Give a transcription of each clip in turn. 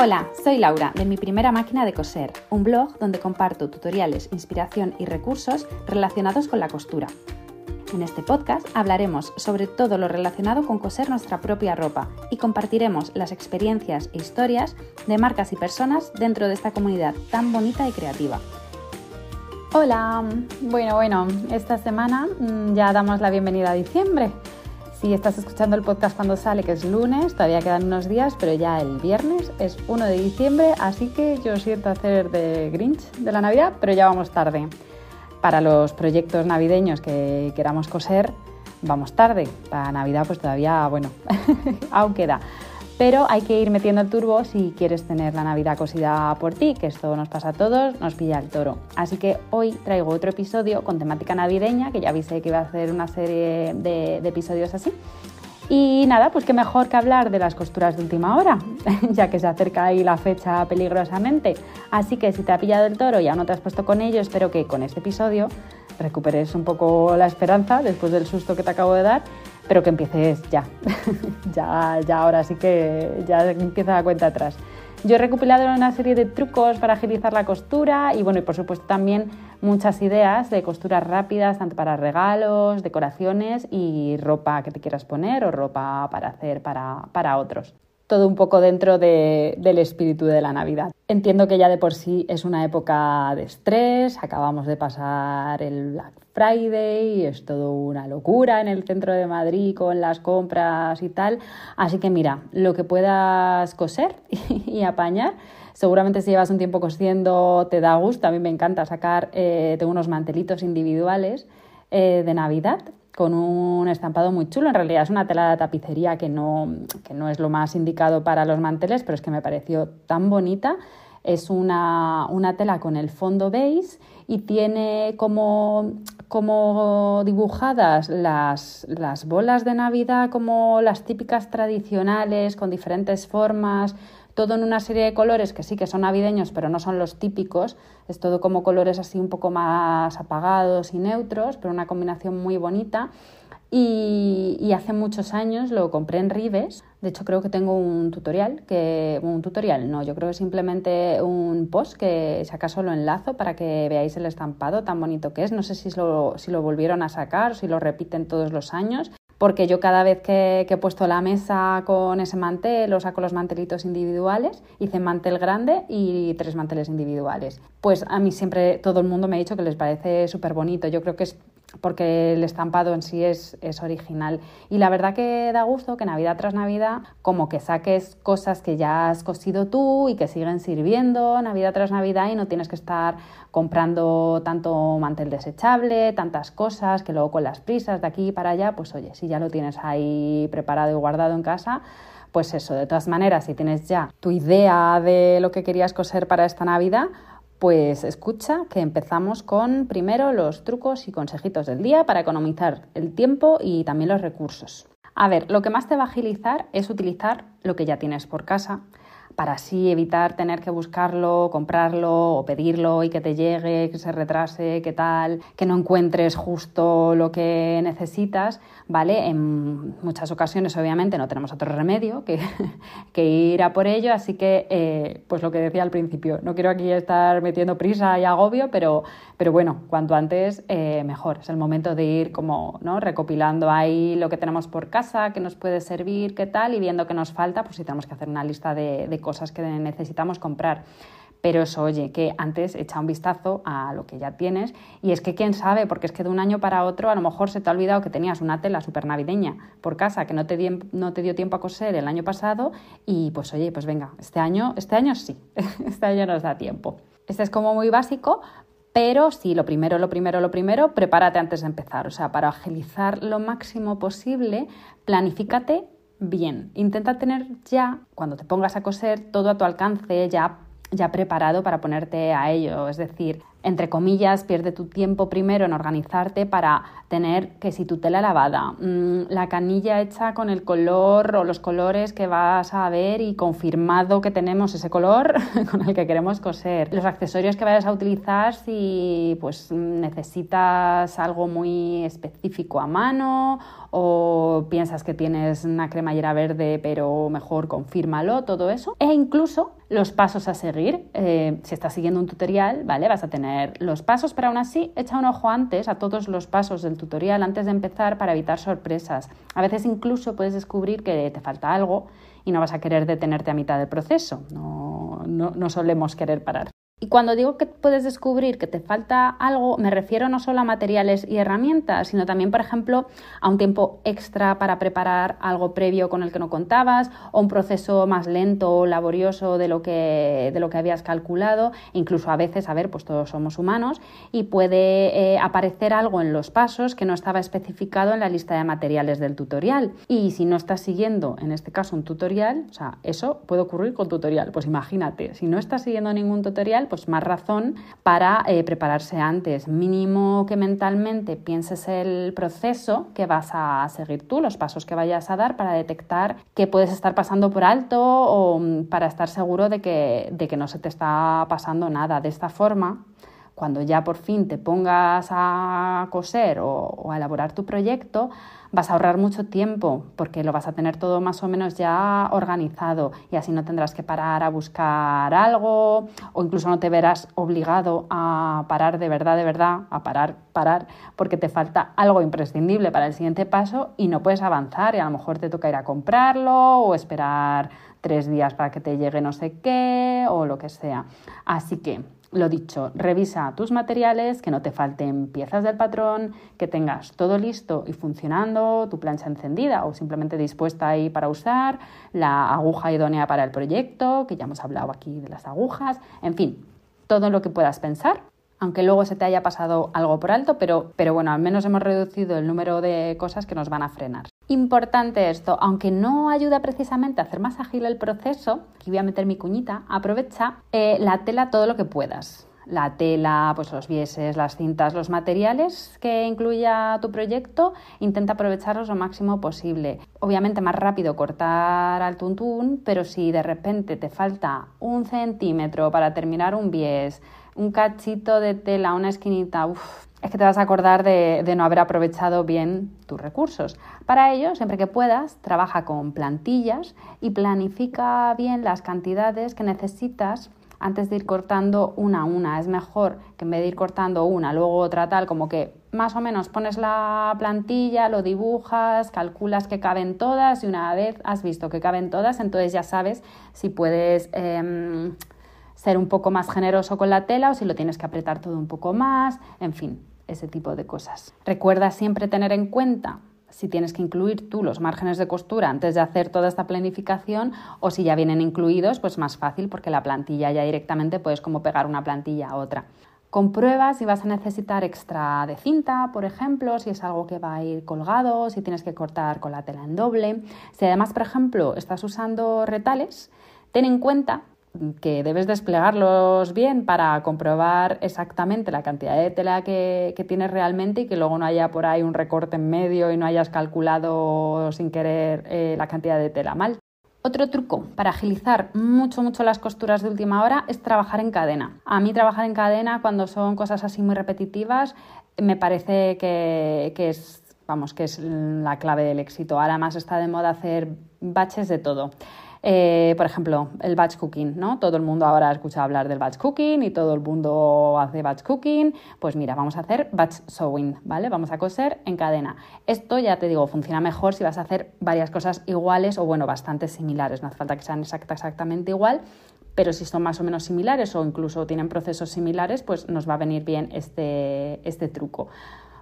Hola, soy Laura de Mi Primera Máquina de Coser, un blog donde comparto tutoriales, inspiración y recursos relacionados con la costura. En este podcast hablaremos sobre todo lo relacionado con coser nuestra propia ropa y compartiremos las experiencias e historias de marcas y personas dentro de esta comunidad tan bonita y creativa. Hola, bueno, bueno, esta semana mm, ya damos la bienvenida a diciembre. Si estás escuchando el podcast cuando sale, que es lunes, todavía quedan unos días, pero ya el viernes es 1 de diciembre, así que yo siento hacer de Grinch de la Navidad, pero ya vamos tarde. Para los proyectos navideños que queramos coser, vamos tarde. Para Navidad, pues todavía, bueno, aún queda pero hay que ir metiendo el turbo si quieres tener la Navidad cosida por ti, que esto nos pasa a todos, nos pilla el toro. Así que hoy traigo otro episodio con temática navideña, que ya avisé que iba a hacer una serie de, episodios así. Y nada, pues qué mejor que hablar de las costuras de última hora, ya que se acerca ahí la fecha peligrosamente. Así que si te ha pillado el toro y aún no te has puesto con ello, espero que con este episodio recuperes un poco la esperanza después del susto que te acabo de dar pero que empieces ya. ya, ya ahora sí que ya empieza la cuenta atrás. Yo he recopilado una serie de trucos para agilizar la costura y bueno, y por supuesto también muchas ideas de costuras rápidas, tanto para regalos, decoraciones y ropa que te quieras poner o ropa para hacer para, para otros todo un poco dentro del espíritu de la Navidad. Entiendo que ya de por sí es una época de estrés, acabamos de pasar el Black Friday, es todo una locura en el centro de Madrid con las compras y tal, así que mira, lo que puedas coser y apañar. Seguramente si llevas un tiempo cosiendo te da gusto, a mí me encanta sacar, eh, tengo unos mantelitos individuales eh, de Navidad con un estampado muy chulo. En realidad es una tela de tapicería que no, que no es lo más indicado para los manteles, pero es que me pareció tan bonita. Es una, tela con el fondo beige y tiene como, como dibujadas las, las bolas de Navidad como las típicas tradicionales, con diferentes formas, todo en una serie de colores que sí que son navideños, pero no son los típicos. Es todo como colores así un poco más apagados y neutros, pero una combinación muy bonita. Y, hace muchos años lo compré en Rives. De hecho, creo que tengo un tutorial, que un tutorial, no, yo creo que simplemente un post que si acaso lo enlazo para que veáis el estampado tan bonito que es. No sé si lo, si lo volvieron a sacar, si lo repiten todos los años, porque yo cada vez que, he puesto la mesa con ese mantel o saco los mantelitos individuales, hice mantel grande y tres manteles individuales. Pues a mí siempre todo el mundo me ha dicho que les parece súper bonito. Yo creo que es porque el estampado en sí es, es, original. Y la verdad que da gusto que Navidad tras Navidad, como que saques cosas que ya has cosido tú y que siguen sirviendo Navidad tras Navidad y no tienes que estar comprando tanto mantel desechable, tantas cosas, que luego con las prisas de aquí para allá, pues oye, si ya lo tienes ahí preparado y guardado en casa, pues eso, de todas maneras, si tienes ya tu idea de lo que querías coser para esta Navidad, pues escucha que empezamos con primero los trucos y consejitos del día para economizar el tiempo y también los recursos. A ver, lo que más te va a agilizar es utilizar lo que ya tienes por casa para así evitar tener que buscarlo, comprarlo o pedirlo y que te llegue, que se retrase, que tal, que no encuentres justo lo que necesitas, ¿vale? En muchas ocasiones, obviamente, no tenemos otro remedio que, que ir a por ello, así que, eh, pues lo que decía al principio, no quiero aquí estar metiendo prisa y agobio, pero, pero bueno, cuanto antes, eh, mejor. Es el momento de ir como, ¿no? Recopilando ahí lo que tenemos por casa, que nos puede servir, qué tal, y viendo qué nos falta, pues si tenemos que hacer una lista de, de cosas que necesitamos comprar. Pero eso, oye, que antes echa un vistazo a lo que ya tienes y es que quién sabe, porque es que de un año para otro a lo mejor se te ha olvidado que tenías una tela súper navideña por casa que no te, no te dio tiempo a coser el año pasado y pues oye, pues venga, este año, este año sí, este año nos da tiempo. Este es como muy básico, pero sí, lo primero, lo primero, lo primero, prepárate antes de empezar. O sea, para agilizar lo máximo posible, planifícate bien. Intenta tener ya, cuando te pongas a coser, todo a tu alcance, ya, ya preparado para ponerte a ello. Es decir, entre comillas, pierde tu tiempo primero en organizarte para tener que si tu tela lavada, mm, la canilla hecha con el color o los colores que vas a ver y confirmado que tenemos ese color con el que queremos coser, los accesorios que vayas a utilizar si pues necesitas algo muy específico a mano o piensas que tienes una cremallera verde pero mejor confírmalo, todo eso. E incluso los pasos a seguir. Eh, si estás siguiendo un tutorial, ¿vale? Vas a tener los pasos, pero aún así echa un ojo antes a todos los pasos del tutorial antes de empezar para evitar sorpresas. A veces incluso puedes descubrir que te falta algo y no vas a querer detenerte a mitad del proceso. no, no solemos querer parar. Y cuando digo que puedes descubrir que te falta algo, me refiero no solo a materiales y herramientas, sino también, por ejemplo, a un tiempo extra para preparar algo previo con el que no contabas, o un proceso más lento o laborioso de lo que, de lo que habías calculado. Incluso a veces, a ver, pues todos somos humanos y puede eh, aparecer algo en los pasos que no estaba especificado en la lista de materiales del tutorial. Y si no estás siguiendo, en este caso, un tutorial, o sea, eso puede ocurrir con tutorial. Pues imagínate, si no estás siguiendo ningún tutorial, pues más razón para eh, prepararse antes. Mínimo que mentalmente pienses el proceso que vas a seguir tú, los pasos que vayas a dar para detectar que puedes estar pasando por alto o mm, para estar seguro de que, de que no se te está pasando nada. De esta forma, cuando ya por fin te pongas a coser o, a elaborar tu proyecto, vas a ahorrar mucho tiempo porque lo vas a tener todo más o menos ya organizado y así no tendrás que parar a buscar algo o incluso no te verás obligado a parar de verdad, de verdad, a parar, parar, porque te falta algo imprescindible para el siguiente paso y no puedes avanzar y a lo mejor te toca ir a comprarlo o esperar tres días para que te llegue no sé qué o lo que sea. Así que lo dicho, revisa tus materiales, que no te falten piezas del patrón, que tengas todo listo y funcionando, tu plancha encendida o simplemente dispuesta ahí para usar, la aguja idónea para el proyecto, que ya hemos hablado aquí de las agujas, en fin, todo lo que puedas pensar aunque luego se te haya pasado algo por alto, pero, pero bueno, al menos hemos reducido el número de cosas que nos van a frenar. Importante esto, aunque no ayuda precisamente a hacer más ágil el proceso, aquí voy a meter mi cuñita, aprovecha eh, la tela todo lo que puedas. La tela, pues los vieses, las cintas, los materiales que incluya tu proyecto, intenta aprovecharlos lo máximo posible. Obviamente más rápido cortar al tuntún, pero si de repente te falta un centímetro para terminar un bies, un cachito de tela, una esquinita, es que te vas a acordar de, no haber aprovechado bien tus recursos. Para ello, siempre que puedas, trabaja con plantillas y planifica bien las cantidades que necesitas antes de ir cortando una a una. Es mejor que en vez de ir cortando una, luego otra tal, como que más o menos pones la plantilla, lo dibujas, calculas que caben todas y una vez has visto que caben todas, entonces ya sabes si puedes... Em, ser un poco más generoso con la tela o si lo tienes que apretar todo un poco más, en fin, ese tipo de cosas. Recuerda siempre tener en cuenta si tienes que incluir tú los márgenes de costura antes de hacer toda esta planificación o si ya vienen incluidos, pues más fácil porque la plantilla ya directamente puedes como pegar una plantilla a otra. Comprueba si vas a necesitar extra de cinta, por ejemplo, si es algo que va a ir colgado, si tienes que cortar con la tela en doble. Si además, por ejemplo, estás usando retales, ten en cuenta que debes desplegarlos bien para comprobar exactamente la cantidad de tela que, tienes realmente y que luego no haya por ahí un recorte en medio y no hayas calculado sin querer eh, la cantidad de tela mal. Otro truco para agilizar mucho, mucho las costuras de última hora es trabajar en cadena. A mí trabajar en cadena cuando son cosas así muy repetitivas me parece que, que es vamos, que es la clave del éxito. Ahora más está de moda hacer baches de todo. Eh, por ejemplo, el batch cooking, ¿no? Todo el mundo ahora escucha hablar del batch cooking y todo el mundo hace batch cooking. Pues mira, vamos a hacer batch sewing, ¿vale? Vamos a coser en cadena. Esto ya te digo, funciona mejor si vas a hacer varias cosas iguales o, bueno, bastante similares. No hace falta que sean exactamente igual, pero si son más o menos similares o incluso tienen procesos similares, pues nos va a venir bien este, este truco.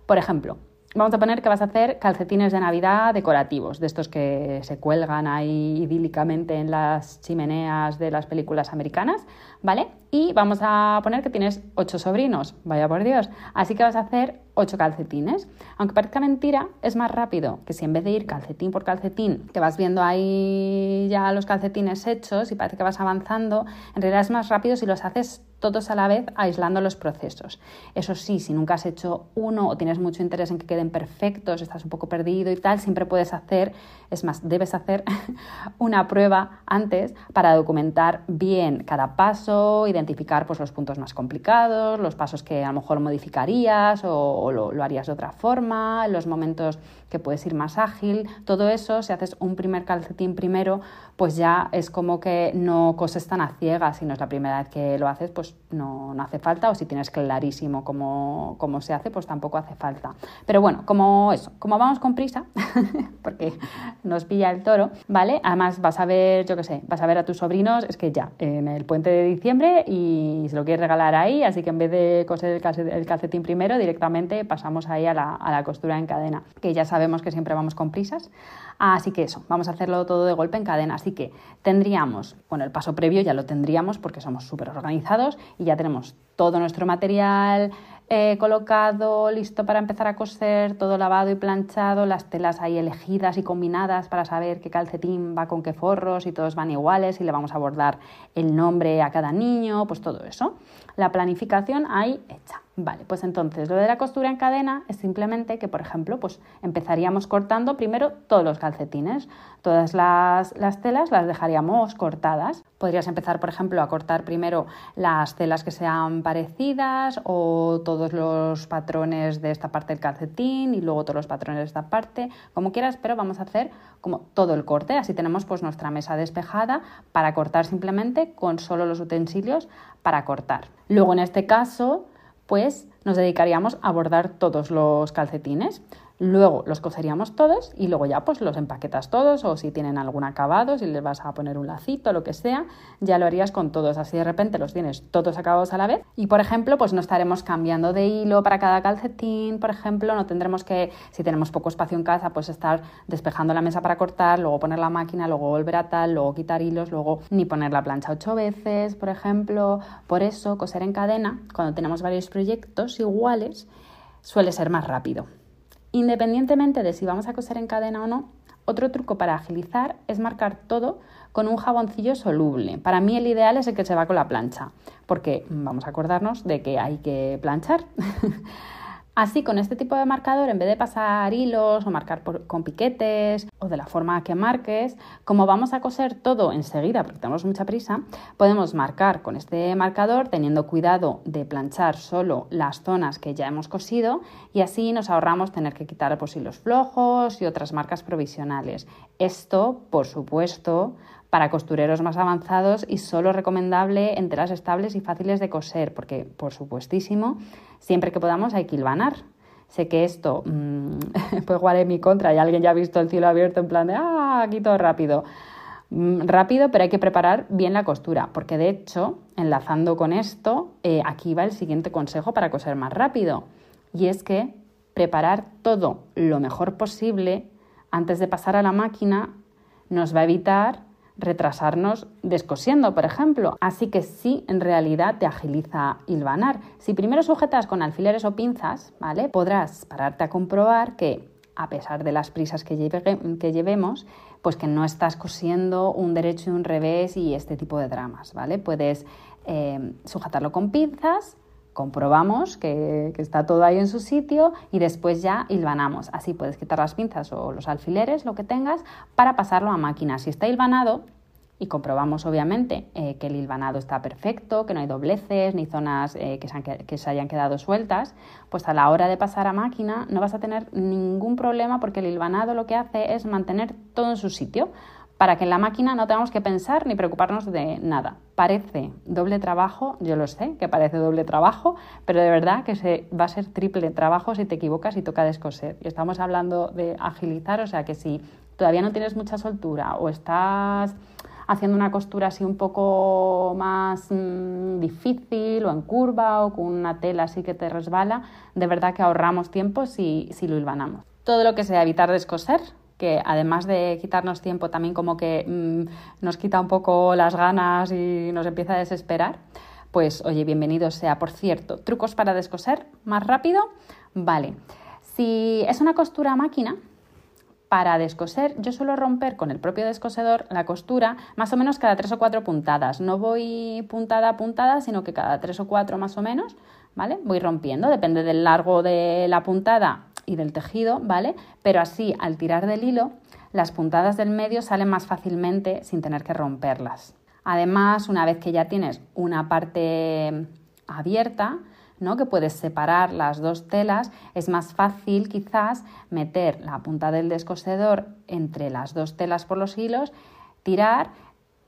Por ejemplo, Vamos a poner que vas a hacer calcetines de Navidad decorativos, de estos que se cuelgan ahí idílicamente en las chimeneas de las películas americanas, ¿vale? Y vamos a poner que tienes ocho sobrinos, vaya por Dios. Así que vas a hacer ocho calcetines. Aunque parezca mentira, es más rápido que si en vez de ir calcetín por calcetín, te vas viendo ahí ya los calcetines hechos y parece que vas avanzando, en realidad es más rápido si los haces todos a la vez aislando los procesos. Eso sí, si nunca has hecho uno o tienes mucho interés en que queden perfectos, estás un poco perdido y tal, siempre puedes hacer, es más, debes hacer una prueba antes para documentar bien cada paso y identificar pues, los puntos más complicados, los pasos que a lo mejor modificarías o, lo, lo, harías de otra forma, los momentos que puedes ir más ágil, todo eso, si haces un primer calcetín primero, pues ya es como que no coses tan a ciegas, si no es la primera vez que lo haces, pues no, no hace falta, o si tienes clarísimo cómo, cómo, se hace, pues tampoco hace falta. Pero bueno, como eso, como vamos con prisa, porque nos pilla el toro, ¿vale? Además vas a ver, yo qué sé, vas a ver a tus sobrinos, es que ya, en el puente de diciembre y se lo quieres regalar ahí, así que en vez de coser el calcetín primero, directamente pasamos ahí a la, a la costura en cadena, que ya sabemos que siempre vamos con prisas. Así que eso, vamos a hacerlo todo de golpe en cadena. Así que tendríamos, bueno, el paso previo ya lo tendríamos porque somos súper organizados y ya tenemos todo nuestro material eh, colocado, listo para empezar a coser, todo lavado y planchado, las telas ahí elegidas y combinadas para saber qué calcetín va con qué forros y todos van iguales y le vamos a bordar el nombre a cada niño, pues todo eso. La planificación ahí hecha. Vale, pues entonces lo de la costura en cadena es simplemente que, por ejemplo, pues empezaríamos cortando primero todos los calcetines. Todas las, las, telas las dejaríamos cortadas. Podrías empezar, por ejemplo, a cortar primero las telas que sean parecidas o todos los patrones de esta parte del calcetín y luego todos los patrones de esta parte, como quieras, pero vamos a hacer como todo el corte. Así tenemos pues nuestra mesa despejada para cortar simplemente con solo los utensilios para cortar. Luego, en este caso, pues nos dedicaríamos a bordar todos los calcetines. Luego los coseríamos todos y luego ya pues los empaquetas todos o si tienen algún acabado, si les vas a poner un lacito, lo que sea, ya lo harías con todos. Así de repente los tienes todos acabados a la vez y por ejemplo pues no estaremos cambiando de hilo para cada calcetín, por ejemplo, no tendremos que, si tenemos poco espacio en casa, pues estar despejando la mesa para cortar, luego poner la máquina, luego volver a tal, luego quitar hilos, luego ni poner la plancha ocho veces, por ejemplo. Por eso coser en cadena, cuando tenemos varios proyectos iguales, suele ser más rápido. Independientemente de si vamos a coser en cadena o no, otro truco para agilizar es marcar todo con un jaboncillo soluble. Para mí el ideal es el que se va con la plancha, porque vamos a acordarnos de que hay que planchar. Así, con este tipo de marcador, en vez de pasar hilos o marcar con piquetes o de la forma que marques, como vamos a coser todo enseguida porque tenemos mucha prisa, podemos marcar con este marcador teniendo cuidado de planchar solo las zonas que ya hemos cosido y así nos ahorramos tener que quitar pues, hilos flojos y otras marcas provisionales. Esto, por supuesto, para costureros más avanzados y solo recomendable en telas estables y fáciles de coser, porque por supuestísimo, siempre que podamos hay que hilvanar. Sé que esto mmm, puede jugar en mi contra y alguien ya ha visto el cielo abierto en plan de, ah, aquí todo rápido. Mm, rápido, pero hay que preparar bien la costura, porque de hecho, enlazando con esto, eh, aquí va el siguiente consejo para coser más rápido, y es que preparar todo lo mejor posible antes de pasar a la máquina nos va a evitar retrasarnos descosiendo, por ejemplo. Así que sí, en realidad te agiliza hilvanar. Si primero sujetas con alfileres o pinzas, ¿vale? Podrás pararte a comprobar que a pesar de las prisas que, llevemos, pues que no estás cosiendo un derecho y un revés y este tipo de dramas, ¿vale? Puedes eh, sujetarlo con pinzas comprobamos que, está todo ahí en su sitio y después ya hilvanamos. Así puedes quitar las pinzas o los alfileres, lo que tengas, para pasarlo a máquina. Si está hilvanado, y comprobamos obviamente eh, que el hilvanado está perfecto, que no hay dobleces ni zonas eh, que, se que, se hayan quedado sueltas, pues a la hora de pasar a máquina no vas a tener ningún problema porque el hilvanado lo que hace es mantener todo en su sitio para que en la máquina no tengamos que pensar ni preocuparnos de nada. Parece doble trabajo, yo lo sé que parece doble trabajo, pero de verdad que se, va a ser triple trabajo si te equivocas y toca descoser. Y estamos hablando de agilizar, o sea que si todavía no tienes mucha soltura o estás haciendo una costura así un poco más mm, difícil o en curva o con una tela así que te resbala, de verdad que ahorramos tiempo si, si lo hilvanamos. Todo lo que sea evitar descoser, que además de quitarnos tiempo también como que mm, nos quita un poco las ganas y nos empieza a desesperar, pues oye, bienvenido sea. Por cierto, trucos para descoser más rápido. Vale, si es una costura máquina, para descoser yo suelo romper con el propio descosedor la costura más o menos cada tres o cuatro puntadas. No voy puntada a puntada, sino que cada tres o cuatro más o menos, ¿vale? Voy rompiendo, depende del largo de la puntada y del tejido, ¿vale? Pero así, al tirar del hilo, las puntadas del medio salen más fácilmente sin tener que romperlas. Además, una vez que ya tienes una parte abierta, ¿no? que puedes separar las dos telas, es más fácil quizás meter la punta del descosedor entre las dos telas por los hilos, tirar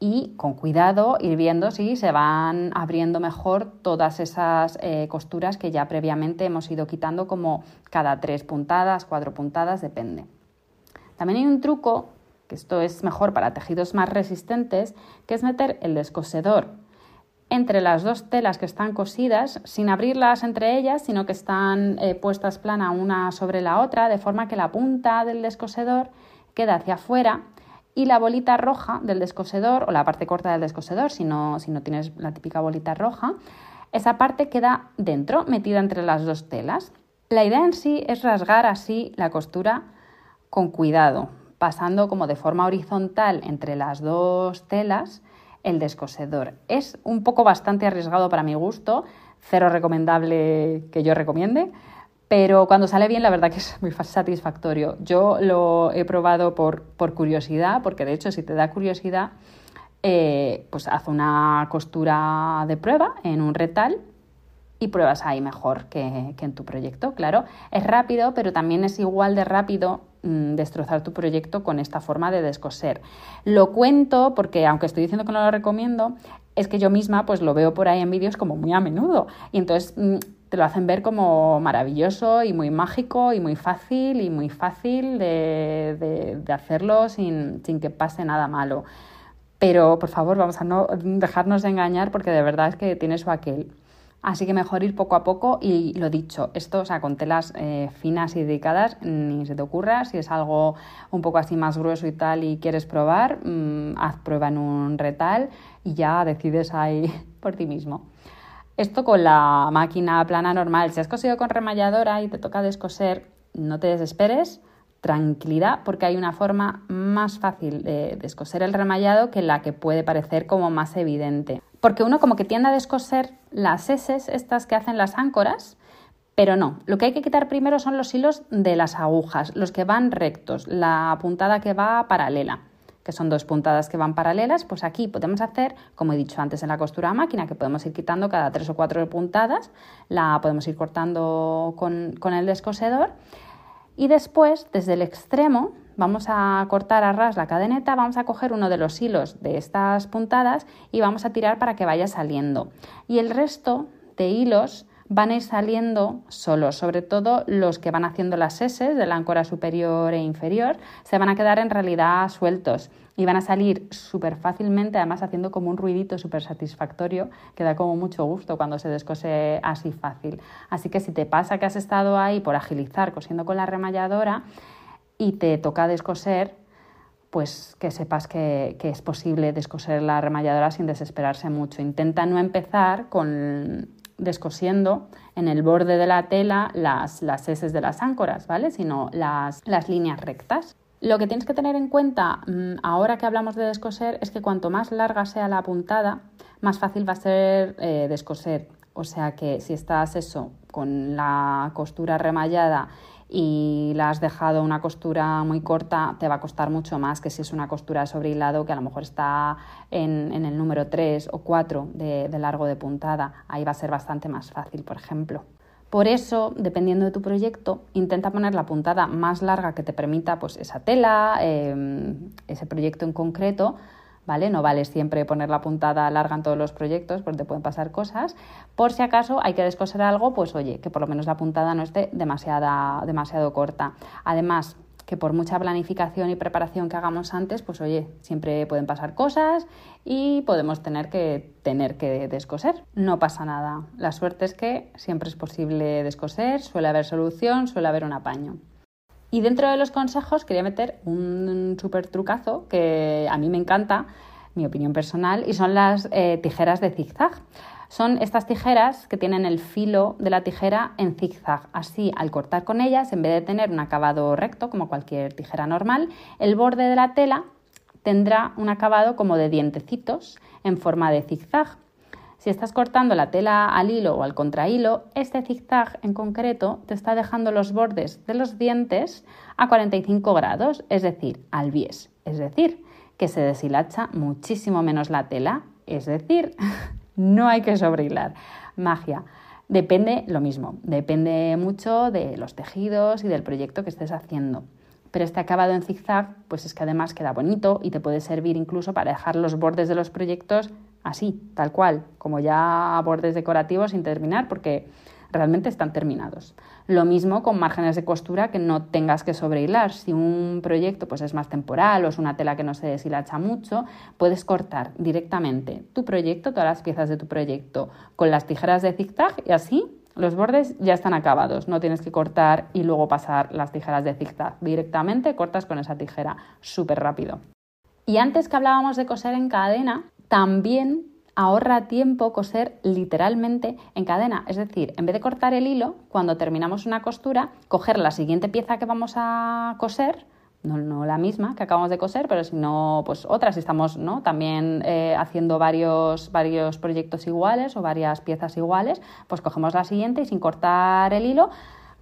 y con cuidado ir viendo si se van abriendo mejor todas esas eh, costuras que ya previamente hemos ido quitando como cada tres puntadas, cuatro puntadas, depende. También hay un truco, que esto es mejor para tejidos más resistentes, que es meter el descosedor entre las dos telas que están cosidas, sin abrirlas entre ellas, sino que están eh, puestas plana una sobre la otra, de forma que la punta del descosedor queda hacia afuera y la bolita roja del descosedor, o la parte corta del descosedor, si no, si no tienes la típica bolita roja, esa parte queda dentro, metida entre las dos telas. La idea en sí es rasgar así la costura con cuidado, pasando como de forma horizontal entre las dos telas el descosedor. Es un poco bastante arriesgado para mi gusto, cero recomendable que yo recomiende, pero cuando sale bien la verdad que es muy satisfactorio. Yo lo he probado por, curiosidad, porque de hecho si te da curiosidad, eh, pues haz una costura de prueba en un retal y pruebas ahí mejor que, que, en tu proyecto. Claro, es rápido, pero también es igual de rápido Mm, destrozar tu proyecto con esta forma de descoser. Lo cuento porque, aunque estoy diciendo que no lo recomiendo, es que yo misma pues lo veo por ahí en vídeos como muy a menudo y entonces mm, te lo hacen ver como maravilloso y muy mágico y muy fácil y muy fácil de, hacerlo sin, sin que pase nada malo. Pero por favor, vamos a no dejarnos de engañar porque de verdad es que tiene su aquel. Así que mejor ir poco a poco y lo dicho, esto, o sea, con telas eh, finas y dedicadas, ni se te ocurra. Si es algo un poco así más grueso y tal y quieres probar, mm, haz prueba en un retal y ya decides ahí por ti mismo. Esto con la máquina plana normal. Si has cosido con remalladora y te toca descoser, no te desesperes, tranquilidad, porque hay una forma más fácil de descoser el remallado que la que puede parecer como más evidente. Porque uno como que tiende a descoser las S, estas que hacen las áncoras, pero no, lo que hay que quitar primero son los hilos de las agujas, los que van rectos, la puntada que va paralela, que son dos puntadas que van paralelas, pues aquí podemos hacer, como he dicho antes en la costura máquina, que podemos ir quitando cada tres o cuatro puntadas, la podemos ir cortando con el descosedor y después, desde el extremo, vamos a cortar a ras la cadeneta, vamos a coger uno de los hilos de estas puntadas y vamos a tirar para que vaya saliendo. Y el resto de hilos van a ir saliendo solos, sobre todo los que van haciendo las S de la áncora superior e inferior, se van a quedar en realidad sueltos y van a salir súper fácilmente, además haciendo como un ruidito súper satisfactorio que da como mucho gusto cuando se descose así fácil. Así que si te pasa que has estado ahí por agilizar cosiendo con la remalladora y te toca descoser, pues que sepas que, que, es posible descoser la remalladora sin desesperarse mucho. Intenta no empezar con descosiendo en el borde de la tela las, las S de las áncoras, ¿vale? Sino las, las líneas rectas. Lo que tienes que tener en cuenta mm, ahora que hablamos de descoser es que cuanto más larga sea la puntada, más fácil va a ser eh, descoser. O sea que si estás eso con la costura remallada y la has dejado una costura muy corta, te va a costar mucho más que si es una costura sobre hilado que a lo mejor está en, el número 3 o 4 de, largo de puntada. Ahí va a ser bastante más fácil, por ejemplo. Por eso, dependiendo de tu proyecto, intenta poner la puntada más larga que te permita pues, esa tela, em, ese proyecto en concreto, ¿vale? No vale siempre poner la puntada larga en todos los proyectos porque te pueden pasar cosas. Por si acaso hay que descoser algo, pues oye, que por lo menos la puntada no esté demasiada, demasiado corta. Además, que por mucha planificación y preparación que hagamos antes, pues oye, siempre pueden pasar cosas y podemos tener que tener que descoser. No pasa nada. La suerte es que siempre es posible descoser, suele haber solución, suele haber un apaño. Y dentro de los consejos quería meter un súper trucazo que a mí me encanta, mi opinión personal, y son las eh, tijeras de zigzag. Son estas tijeras que tienen el filo de la tijera en zigzag. Así, al cortar con ellas, en vez de tener un acabado recto como cualquier tijera normal, el borde de la tela tendrá un acabado como de dientecitos en forma de zigzag. Si estás cortando la tela al hilo o al contrahilo, este zigzag en concreto te está dejando los bordes de los dientes a 45 grados, es decir, al bies. Es decir, que se deshilacha muchísimo menos la tela, es decir, no hay que sobrehilar. Magia. Depende lo mismo, depende mucho de los tejidos y del proyecto que estés haciendo. Pero este acabado en zigzag, pues es que además queda bonito y te puede servir incluso para dejar los bordes de los proyectos así, tal cual, como ya bordes decorativos sin terminar, porque realmente están terminados. Lo mismo con márgenes de costura que no tengas que sobrehilar. Si un proyecto pues, es más temporal o es una tela que no se deshilacha mucho, puedes cortar directamente tu proyecto, todas las piezas de tu proyecto, con las tijeras de zigzag y así los bordes ya están acabados. No tienes que cortar y luego pasar las tijeras de zigzag. Directamente cortas con esa tijera súper rápido. Y antes que hablábamos de coser en cadena, también ahorra tiempo coser literalmente en cadena. Es decir, en vez de cortar el hilo, cuando terminamos una costura, coger la siguiente pieza que vamos a coser, no, la misma que acabamos de coser, pero sino pues otras. Si estamos ¿no? también eh, haciendo varios, varios proyectos iguales o varias piezas iguales, pues cogemos la siguiente y sin cortar el hilo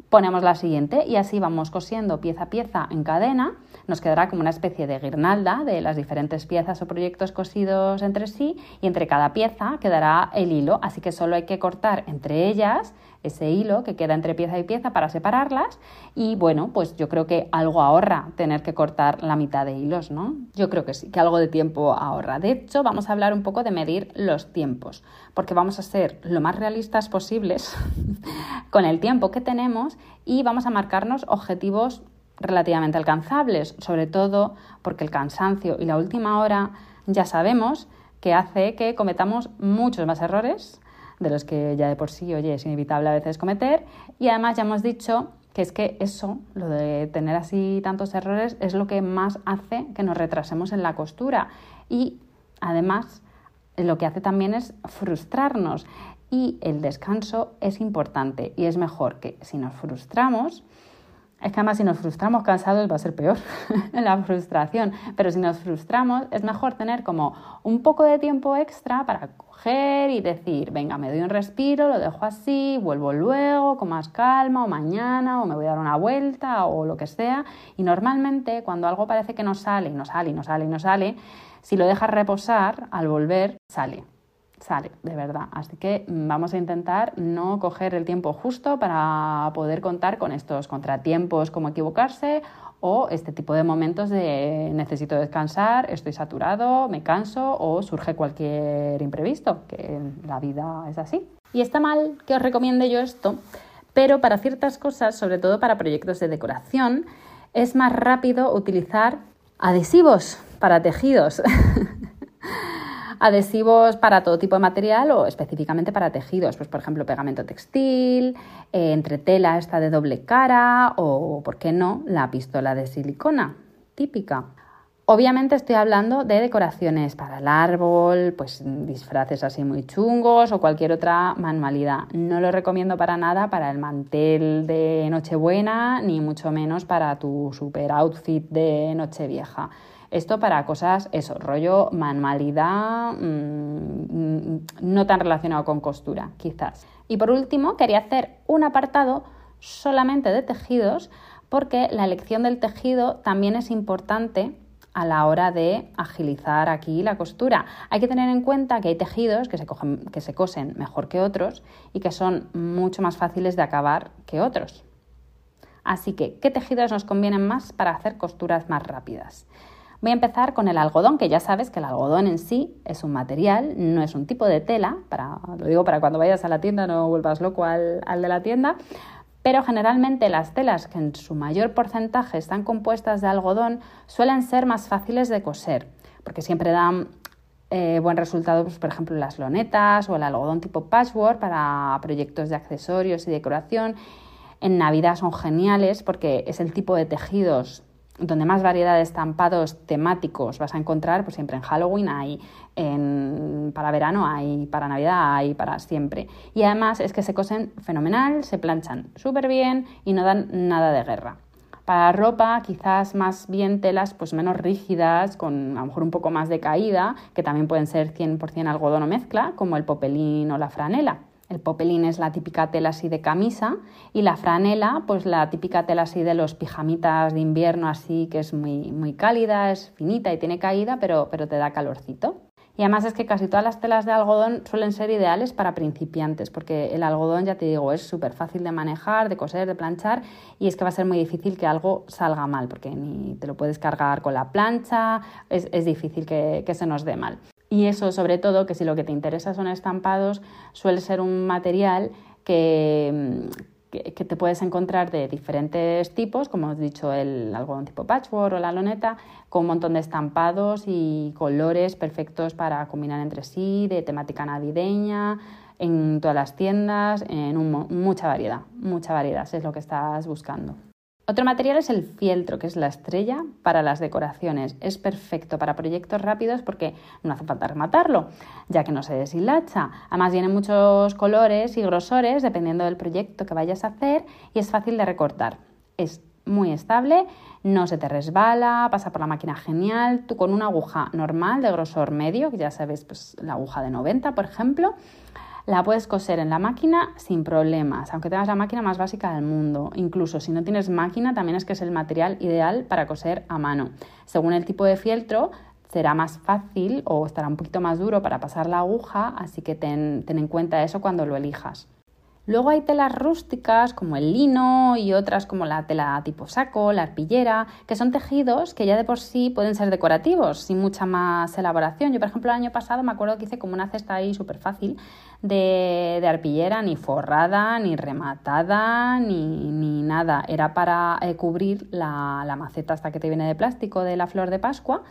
ponemos la siguiente y así vamos cosiendo pieza a pieza en cadena. Nos quedará como una especie de guirnalda de las diferentes piezas o proyectos cosidos entre sí y entre cada pieza quedará el hilo, así que solo hay que cortar entre ellas ese hilo que queda entre pieza y pieza para separarlas y bueno, pues yo creo que algo ahorra tener que cortar la mitad de hilos, ¿no? Yo creo que sí, que algo de tiempo ahorra. De hecho, vamos a hablar un poco de medir los tiempos, porque vamos a ser lo más realistas posibles con el tiempo que tenemos y vamos a marcarnos objetivos relativamente alcanzables, sobre todo porque el cansancio y la última hora ya sabemos que hace que cometamos muchos más errores de los que ya de por sí, oye, es inevitable a veces cometer. Y además ya hemos dicho que es que eso, lo de tener así tantos errores, es lo que más hace que nos retrasemos en la costura. Y además lo que hace también es frustrarnos. Y el descanso es importante y es mejor que si nos frustramos, es que además si nos frustramos cansados va a ser peor la frustración, pero si nos frustramos es mejor tener como un poco de tiempo extra para coger y decir, venga, me doy un respiro, lo dejo así, vuelvo luego con más calma o mañana o me voy a dar una vuelta o lo que sea. Y normalmente cuando algo parece que no sale y no sale y no sale y no sale, si lo dejas reposar, al volver sale sale, de verdad. Así que vamos a intentar no coger el tiempo justo para poder contar con estos contratiempos como equivocarse o este tipo de momentos de necesito descansar, estoy saturado, me canso o surge cualquier imprevisto, que la vida es así. Y está mal que os recomiende yo esto, pero para ciertas cosas, sobre todo para proyectos de decoración, es más rápido utilizar adhesivos para tejidos. adhesivos para todo tipo de material o específicamente para tejidos, pues por ejemplo pegamento textil, eh, entre tela esta de doble cara o, ¿por qué no?, la pistola de silicona típica. Obviamente estoy hablando de decoraciones para el árbol, pues disfraces así muy chungos o cualquier otra manualidad. No lo recomiendo para nada para el mantel de Nochebuena, ni mucho menos para tu super outfit de Nochevieja. Esto para cosas, eso, rollo manualidad, mm, no tan relacionado con costura, quizás. Y por último, quería hacer un apartado solamente de tejidos, porque la elección del tejido también es importante a la hora de agilizar aquí la costura. Hay que tener en cuenta que hay tejidos que se, que se cosen mejor que otros y que son mucho más fáciles de acabar que otros. Así que, ¿qué tejidos nos convienen más para hacer costuras más rápidas? Voy a empezar con el algodón, que ya sabes que el algodón en sí es un material, no es un tipo de tela, para, lo digo para cuando vayas a la tienda no vuelvas loco al, de la tienda, pero generalmente las telas que en su mayor porcentaje están compuestas de algodón suelen ser más fáciles de coser, porque siempre dan eh, buen resultado, pues, por ejemplo, las lonetas o el algodón tipo patchwork para proyectos de accesorios y decoración. En Navidad son geniales porque es el tipo de tejidos donde más variedad de estampados temáticos vas a encontrar, pues siempre en Halloween hay, para verano hay, para Navidad hay, para siempre. Y además es que se cosen fenomenal, se planchan súper bien y no dan nada de guerra. Para ropa, quizás más bien telas pues menos rígidas, con a lo mejor un poco más de caída, que también pueden ser 100% algodón o mezcla, como el popelín o la franela. El popelín es la típica tela así de camisa y la franela, pues la típica tela así de los pijamitas de invierno así que es muy, muy cálida, es finita y tiene caída, pero, pero te da calorcito. Y además es que casi todas las telas de algodón suelen ser ideales para principiantes, porque el algodón, ya te digo, es súper fácil de manejar, de coser, de planchar, y es que va a ser muy difícil que algo salga mal, porque ni te lo puedes cargar con la plancha, es, difícil que, que se nos dé mal. Y eso, sobre todo, que si lo que te interesa son estampados, suele ser un material que, que, te puedes encontrar de diferentes tipos, como has dicho, el algodón tipo patchwork o la loneta, con un montón de estampados y colores perfectos para combinar entre sí, de temática navideña, en todas las tiendas, en mucha variedad, mucha variedad, si es lo que estás buscando. Otro material es el fieltro, que es la estrella para las decoraciones. Es perfecto para proyectos rápidos porque no hace falta rematarlo, ya que no se deshilacha. Además viene muchos colores y grosores dependiendo del proyecto que vayas a hacer y es fácil de recortar. Es muy estable, no se te resbala, pasa por la máquina genial. Tú con una aguja normal de grosor medio, que ya sabes, pues la aguja de 90, por ejemplo, la puedes coser en la máquina sin problemas, aunque tengas la máquina más básica del mundo. Incluso si no tienes máquina, también es que es el material ideal para coser a mano. Según el tipo de fieltro, será más fácil o estará un poquito más duro para pasar la aguja, así que ten, ten en cuenta eso cuando lo elijas. Luego hay telas rústicas como el lino y otras como la tela tipo saco, la arpillera, que son tejidos que ya de por sí pueden ser decorativos, sin mucha más elaboración. Yo, por ejemplo, el año pasado me acuerdo que hice como una cesta ahí súper fácil de, arpillera, ni forrada, ni rematada, ni, nada. Era para eh, cubrir la, la maceta hasta que te viene de plástico de la flor de Pascua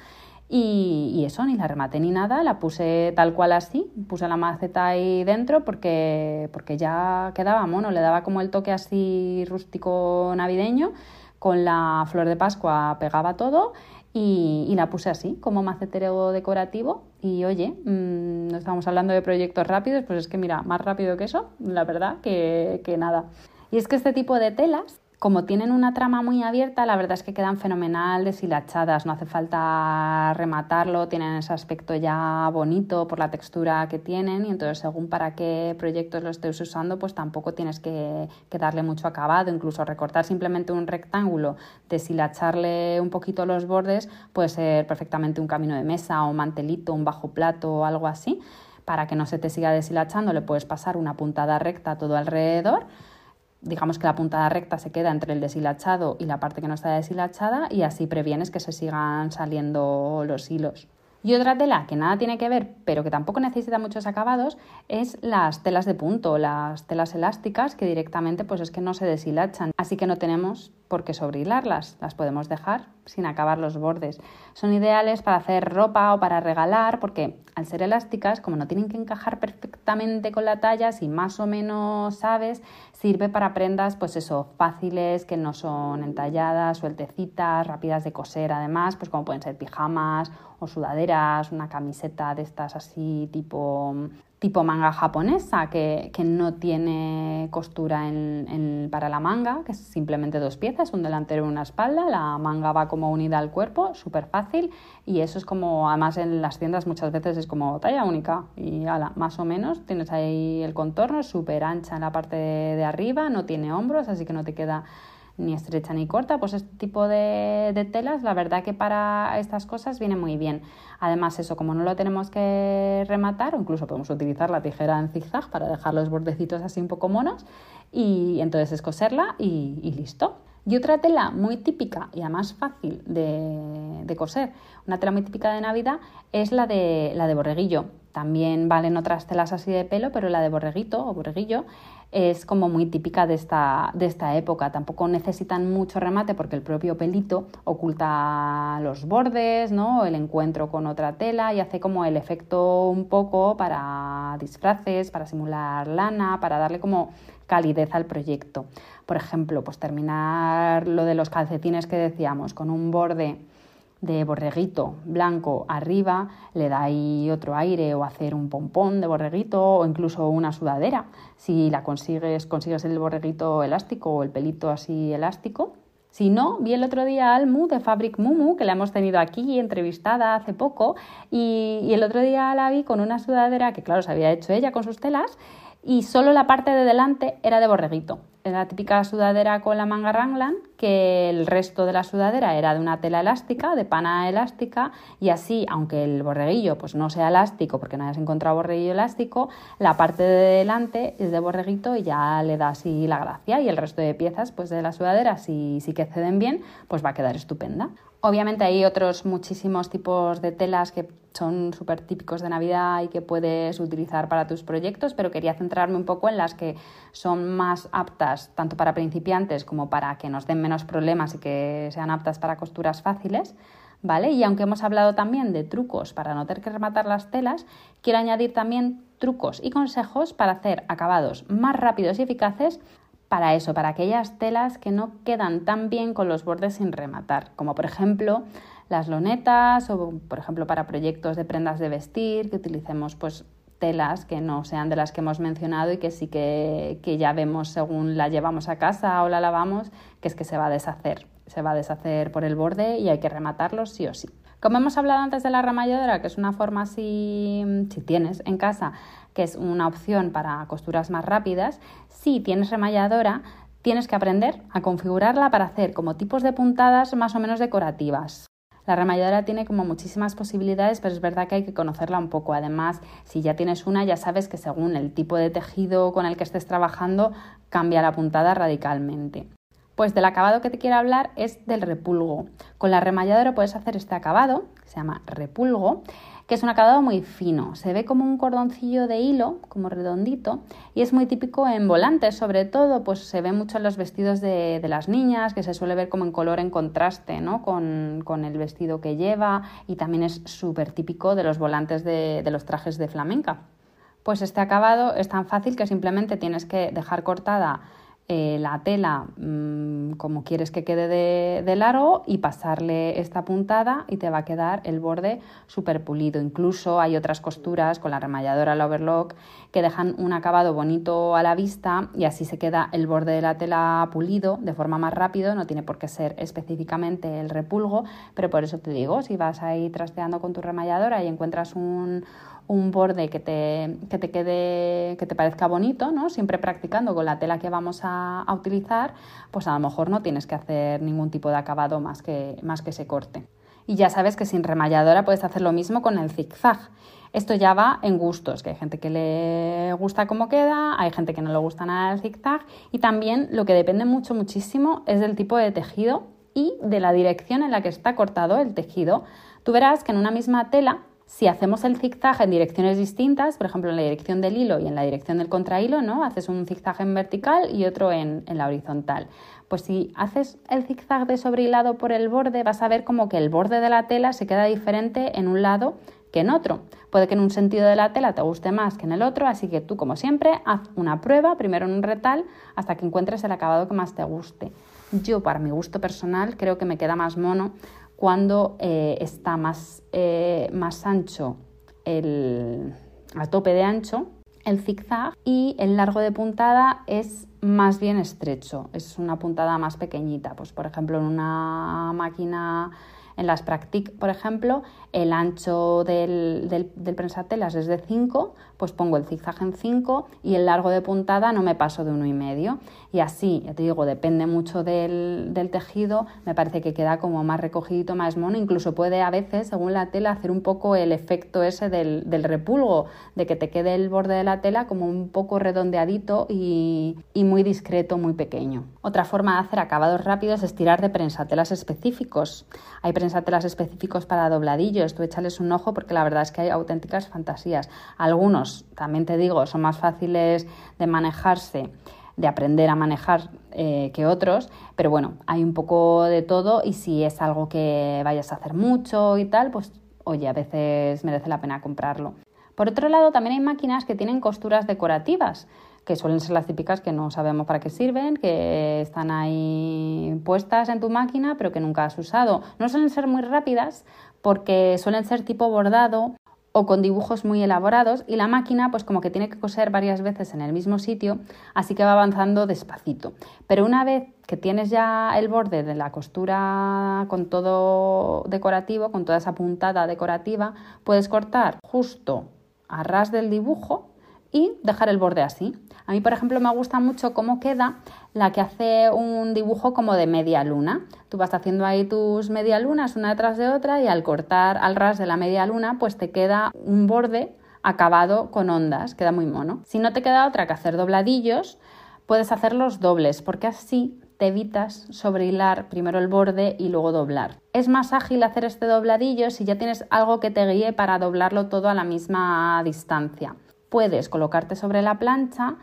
y, eso, ni la rematé ni nada, la puse tal cual así, puse la maceta ahí dentro porque, porque ya quedaba mono, le daba como el toque así rústico navideño, con la flor de Pascua pegaba todo y, la puse así, como macetero decorativo. Y oye, mmm, no estamos hablando de proyectos rápidos, pues es que mira, más rápido que eso, la verdad, que, que nada. Y es que este tipo de telas como tienen una trama muy abierta, la verdad es que quedan fenomenal deshilachadas, no hace falta rematarlo, tienen ese aspecto ya bonito por la textura que tienen y entonces según para qué proyectos lo estés usando, pues tampoco tienes que, darle mucho acabado, incluso recortar simplemente un rectángulo, deshilacharle un poquito los bordes, puede ser perfectamente un camino de mesa un mantelito, un bajo plato o algo así. Para que no se te siga deshilachando, le puedes pasar una puntada recta todo alrededor digamos que la puntada recta se queda entre el deshilachado y la parte que no está deshilachada y así previenes que se sigan saliendo los hilos. Y otra tela que nada tiene que ver, pero que tampoco necesita muchos acabados, es las telas de punto, las telas elásticas que directamente pues es que no se deshilachan, así que no tenemos por qué sobrehilarlas, las podemos dejar sin acabar los bordes. Son ideales para hacer ropa o para regalar porque al ser elásticas, como no tienen que encajar perfectamente con la talla, si más o menos sabes, sirve para prendas pues eso, fáciles, que no son entalladas, sueltecitas, rápidas de coser además, pues como pueden ser pijamas o sudaderas, una camiseta de estas así tipo, tipo manga japonesa que, no tiene costura en, para la manga, que es simplemente dos piezas, un delantero y una espalda, la manga va como unida al cuerpo, súper fácil y eso es como, además en las tiendas muchas veces es como talla única y ala, más o menos tienes ahí el contorno, es súper ancha en la parte de arriba, no tiene hombros, así que no te queda ni estrecha ni corta, pues este tipo de, telas, la verdad que para estas cosas viene muy bien. Además, eso, como no lo tenemos que rematar, o incluso podemos utilizar la tijera en zigzag para dejar los bordecitos así un poco monos, y entonces es coserla y, listo. Y otra tela muy típica y además fácil de, de, coser, una tela muy típica de Navidad, es la de, la de borreguillo. También valen otras telas así de pelo, pero la de borreguito o borreguillo es como muy típica de esta, de esta época. Tampoco necesitan mucho remate porque el propio pelito oculta los bordes, ¿no? el encuentro con otra tela y hace como el efecto un poco para disfraces, para simular lana, para darle como calidez al proyecto. Por ejemplo, pues terminar lo de los calcetines que decíamos con un borde de borreguito blanco arriba, le da ahí otro aire o hacer un pompón de borreguito o incluso una sudadera. Si la consigues, consigues el borreguito elástico o el pelito así elástico. Si no, vi el otro día Almu de Fabric Mumu, que la hemos tenido aquí entrevistada hace poco, y, y el otro día la vi con una sudadera que, claro, se había hecho ella con sus telas y solo la parte de delante era de borreguito. La típica sudadera con la manga ranglan, que el resto de la sudadera era de una tela elástica, de pana elástica, y así, aunque el borreguillo pues no sea elástico, porque no hayas encontrado borreguillo elástico, la parte de delante es de borreguito y ya le da así la gracia, y el resto de piezas pues de la sudadera, si, si que ceden bien, pues va a quedar estupenda. Obviamente hay otros muchísimos tipos de telas que son súper típicos de Navidad y que puedes utilizar para tus proyectos, pero quería centrarme un poco en las que son más aptas tanto para principiantes como para que nos den menos problemas y que sean aptas para costuras fáciles. ¿Vale? Y aunque hemos hablado también de trucos para no tener que rematar las telas, quiero añadir también trucos y consejos para hacer acabados más rápidos y eficaces para eso, para aquellas telas que no quedan tan bien con los bordes sin rematar, como por ejemplo las lonetas o por ejemplo para proyectos de prendas de vestir, que utilicemos pues telas que no sean de las que hemos mencionado y que sí que, que ya vemos según la llevamos a casa o la lavamos, que es que se va a deshacer, se va a deshacer por el borde y hay que rematarlos sí o sí. Como hemos hablado antes de la ramalladora, que es una forma así, si tienes en casa, que es una opción para costuras más rápidas, si tienes remalladora, tienes que aprender a configurarla para hacer como tipos de puntadas más o menos decorativas. La remalladora tiene como muchísimas posibilidades, pero es verdad que hay que conocerla un poco. Además, si ya tienes una, ya sabes que según el tipo de tejido con el que estés trabajando, cambia la puntada radicalmente. Pues del acabado que te quiero hablar es del repulgo. Con la remalladora puedes hacer este acabado, que se llama repulgo, que es un acabado muy fino. Se ve como un cordoncillo de hilo, como redondito, y es muy típico en volantes, sobre todo, pues se ve mucho en los vestidos de, las niñas, que se suele ver como en color en contraste, ¿no? Con, el vestido que lleva, y también es súper típico de los volantes de, de los trajes de flamenca. Pues este acabado es tan fácil que simplemente tienes que dejar cortada eh, la tela mm, como quieres que quede de, largo y pasarle esta puntada y te va a quedar el borde súper pulido. Incluso hay otras costuras con la remalladora, la overlock, que dejan un acabado bonito a la vista y así se queda el borde de la tela pulido de forma más rápido. No tiene por qué ser específicamente el repulgo, pero por eso te digo, si vas ahí trasteando con tu remalladora y encuentras un un borde que te, que te quede, que te parezca bonito, ¿no? Siempre practicando con la tela que vamos a, utilizar, pues a lo mejor no tienes que hacer ningún tipo de acabado más que, más que se corte. Y ya sabes que sin remalladora puedes hacer lo mismo con el zigzag. Esto ya va en gustos, que hay gente que le gusta cómo queda, hay gente que no le gusta nada el zigzag y también lo que depende mucho, muchísimo es del tipo de tejido y de la dirección en la que está cortado el tejido. Tú verás que en una misma tela si hacemos el zigzag en direcciones distintas, por ejemplo en la dirección del hilo y en la dirección del contrahilo, ¿no? Haces un zigzag en vertical y otro en, la horizontal. Pues si haces el zigzag de sobrehilado por el borde, vas a ver como que el borde de la tela se queda diferente en un lado que en otro. Puede que en un sentido de la tela te guste más que en el otro, así que tú, como siempre, haz una prueba, primero en un retal, hasta que encuentres el acabado que más te guste. Yo, para mi gusto personal, creo que me queda más mono cuando eh, está más, eh, más ancho el, a tope de ancho el zigzag y el largo de puntada es más bien estrecho, es una puntada más pequeñita. Pues por ejemplo en una máquina en las Practic, por ejemplo, el ancho del, del, del prensatelas es de 5, pues pongo el zigzag en 5 y el largo de puntada no me paso de uno y así, ya te digo, depende mucho del, tejido, me parece que queda como más recogidito, más mono. Incluso puede a veces, según la tela, hacer un poco el efecto ese del, del repulgo, de que te quede el borde de la tela como un poco redondeadito y, y muy discreto, muy pequeño. Otra forma de hacer acabados rápidos es tirar de prensatelas específicos. Hay prensatelas específicos para dobladillos, tú échales un ojo porque la verdad es que hay auténticas fantasías. Algunos también te digo, son más fáciles de manejarse de aprender a manejar eh, que otros, pero bueno, hay un poco de todo y si es algo que vayas a hacer mucho y tal, pues oye, a veces merece la pena comprarlo. Por otro lado, también hay máquinas que tienen costuras decorativas, que suelen ser las típicas que no sabemos para qué sirven, que están ahí puestas en tu máquina, pero que nunca has usado. No suelen ser muy rápidas porque suelen ser tipo bordado o con dibujos muy elaborados y la máquina pues como que tiene que coser varias veces en el mismo sitio, así que va avanzando despacito. Pero una vez que tienes ya el borde de la costura con todo decorativo, con toda esa puntada decorativa, puedes cortar justo a ras del dibujo y dejar el borde así. A mí, por ejemplo, me gusta mucho cómo queda la que hace un dibujo como de media luna. Tú vas haciendo ahí tus media lunas una detrás de otra y al cortar al ras de la media luna, pues te queda un borde acabado con ondas, queda muy mono. Si no te queda otra que hacer dobladillos, puedes hacerlos dobles, porque así te evitas sobrehilar primero el borde y luego doblar. Es más ágil hacer este dobladillo si ya tienes algo que te guíe para doblarlo todo a la misma distancia. Puedes colocarte sobre la plancha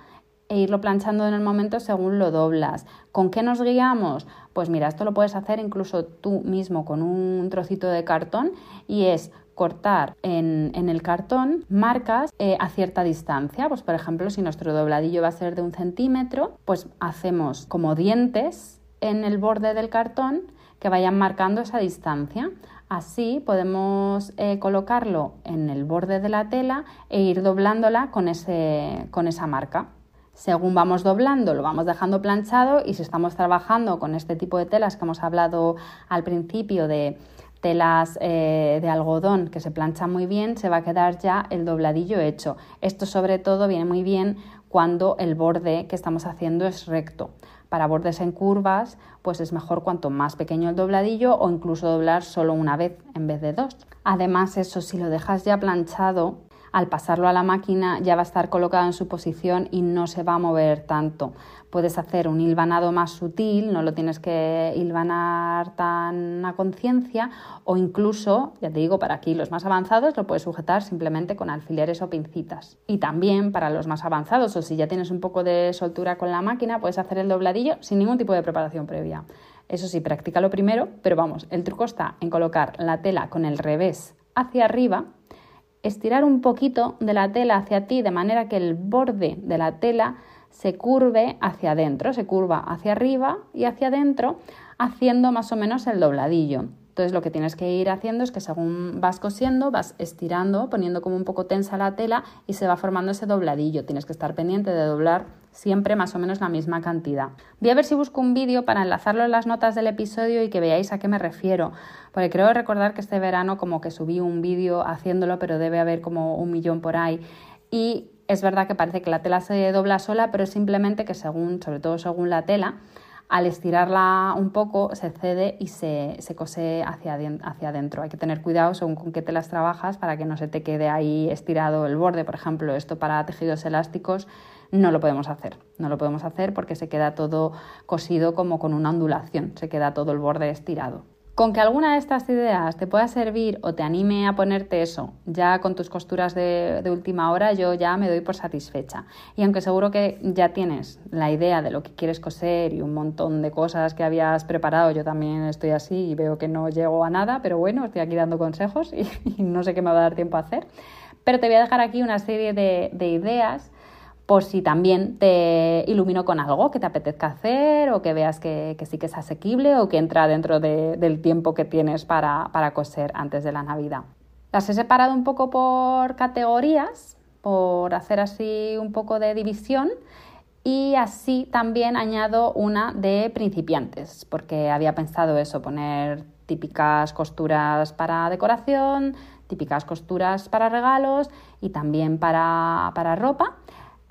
e irlo planchando en el momento según lo doblas. ¿Con qué nos guiamos? Pues mira, esto lo puedes hacer incluso tú mismo con un trocito de cartón y es cortar en, el cartón marcas eh, a cierta distancia. Pues por ejemplo, si nuestro dobladillo va a ser de un centímetro, pues hacemos como dientes en el borde del cartón que vayan marcando esa distancia. Así podemos eh, colocarlo en el borde de la tela e ir doblándola con, ese, con esa marca. Según vamos doblando, lo vamos dejando planchado y si estamos trabajando con este tipo de telas que hemos hablado al principio de telas eh, de algodón que se planchan muy bien, se va a quedar ya el dobladillo hecho. Esto sobre todo viene muy bien cuando el borde que estamos haciendo es recto. Para bordes en curvas, pues es mejor cuanto más pequeño el dobladillo o incluso doblar solo una vez en vez de dos. Además, eso si lo dejas ya planchado, al pasarlo a la máquina ya va a estar colocado en su posición y no se va a mover tanto. Puedes hacer un hilvanado más sutil, no lo tienes que hilvanar tan a conciencia o incluso, ya te digo, para aquí los más avanzados lo puedes sujetar simplemente con alfileres o pincitas. Y también para los más avanzados o si ya tienes un poco de soltura con la máquina, puedes hacer el dobladillo sin ningún tipo de preparación previa. Eso sí, practícalo primero, pero vamos, el truco está en colocar la tela con el revés hacia arriba estirar un poquito de la tela hacia ti de manera que el borde de la tela se curve hacia adentro, se curva hacia arriba y hacia adentro, haciendo más o menos el dobladillo. Entonces lo que tienes que ir haciendo es que según vas cosiendo, vas estirando, poniendo como un poco tensa la tela y se va formando ese dobladillo. Tienes que estar pendiente de doblar siempre más o menos la misma cantidad. Voy a ver si busco un vídeo para enlazarlo en las notas del episodio y que veáis a qué me refiero, porque creo recordar que este verano como que subí un vídeo haciéndolo, pero debe haber como un millón por ahí. Y es verdad que parece que la tela se dobla sola, pero es simplemente que según, sobre todo según la tela, al estirarla un poco se cede y se, cose hacia, hacia adentro. Hay que tener cuidado según con qué telas trabajas para que no se te quede ahí estirado el borde. Por ejemplo, esto para tejidos elásticos no lo podemos hacer. No lo podemos hacer porque se queda todo cosido como con una ondulación, se queda todo el borde estirado. Con que alguna de estas ideas te pueda servir o te anime a ponerte eso ya con tus costuras de, última hora, yo ya me doy por satisfecha. Y aunque seguro que ya tienes la idea de lo que quieres coser y un montón de cosas que habías preparado, yo también estoy así y veo que no llego a nada, pero bueno, estoy aquí dando consejos y, no sé qué me va a dar tiempo a hacer. Pero te voy a dejar aquí una serie de, de ideas por si también te ilumino con algo que te apetezca hacer o que veas que, sí que es asequible o que entra dentro del tiempo que tienes para, para coser antes de la Navidad. Las he separado un poco por categorías, por hacer así un poco de división y así también añado una de principiantes, porque había pensado eso, poner típicas costuras para decoración, típicas costuras para regalos y también para, para ropa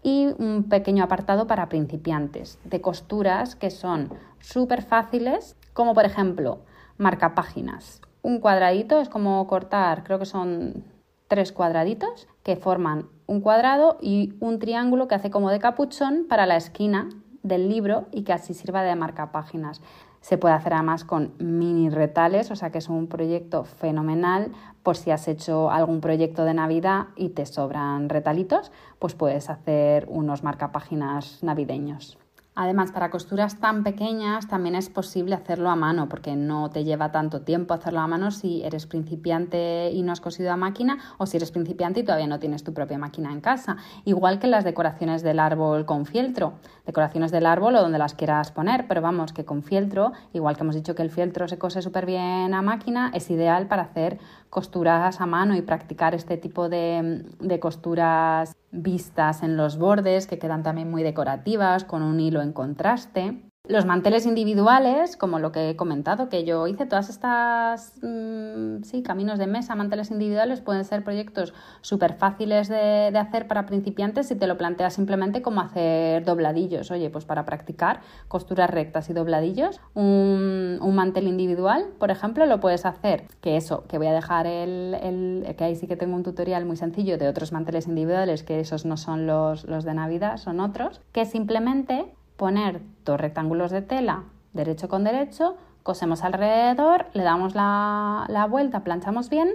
y un pequeño apartado para principiantes de costuras que son súper fáciles, como por ejemplo marcapáginas. Un cuadradito es como cortar, creo que son tres cuadraditos que forman un cuadrado y un triángulo que hace como de capuchón para la esquina del libro y que así sirva de marcapáginas. Se puede hacer además con mini retales, o sea que es un proyecto fenomenal por si has hecho algún proyecto de Navidad y te sobran retalitos, pues puedes hacer unos marcapáginas navideños. Además, para costuras tan pequeñas también es posible hacerlo a mano, porque no te lleva tanto tiempo hacerlo a mano si eres principiante y no has cosido a máquina, o si eres principiante y todavía no tienes tu propia máquina en casa. Igual que las decoraciones del árbol con fieltro, decoraciones del árbol o donde las quieras poner, pero vamos, que con fieltro, igual que hemos dicho que el fieltro se cose súper bien a máquina, es ideal para hacer costuras a mano y practicar este tipo de, de costuras vistas en los bordes que quedan también muy decorativas con un hilo en contraste. Los manteles individuales, como lo que he comentado, que yo hice, todas estas mm, sí, caminos de mesa, manteles individuales, pueden ser proyectos súper fáciles de, hacer para principiantes si te lo planteas simplemente como hacer dobladillos. Oye, pues para practicar costuras rectas y dobladillos, un, mantel individual, por ejemplo, lo puedes hacer, que eso, que voy a dejar el, que ahí sí que tengo un tutorial muy sencillo de otros manteles individuales, que esos no son los de Navidad, son otros, que simplemente poner dos rectángulos de tela derecho con derecho, cosemos alrededor, le damos la, vuelta, planchamos bien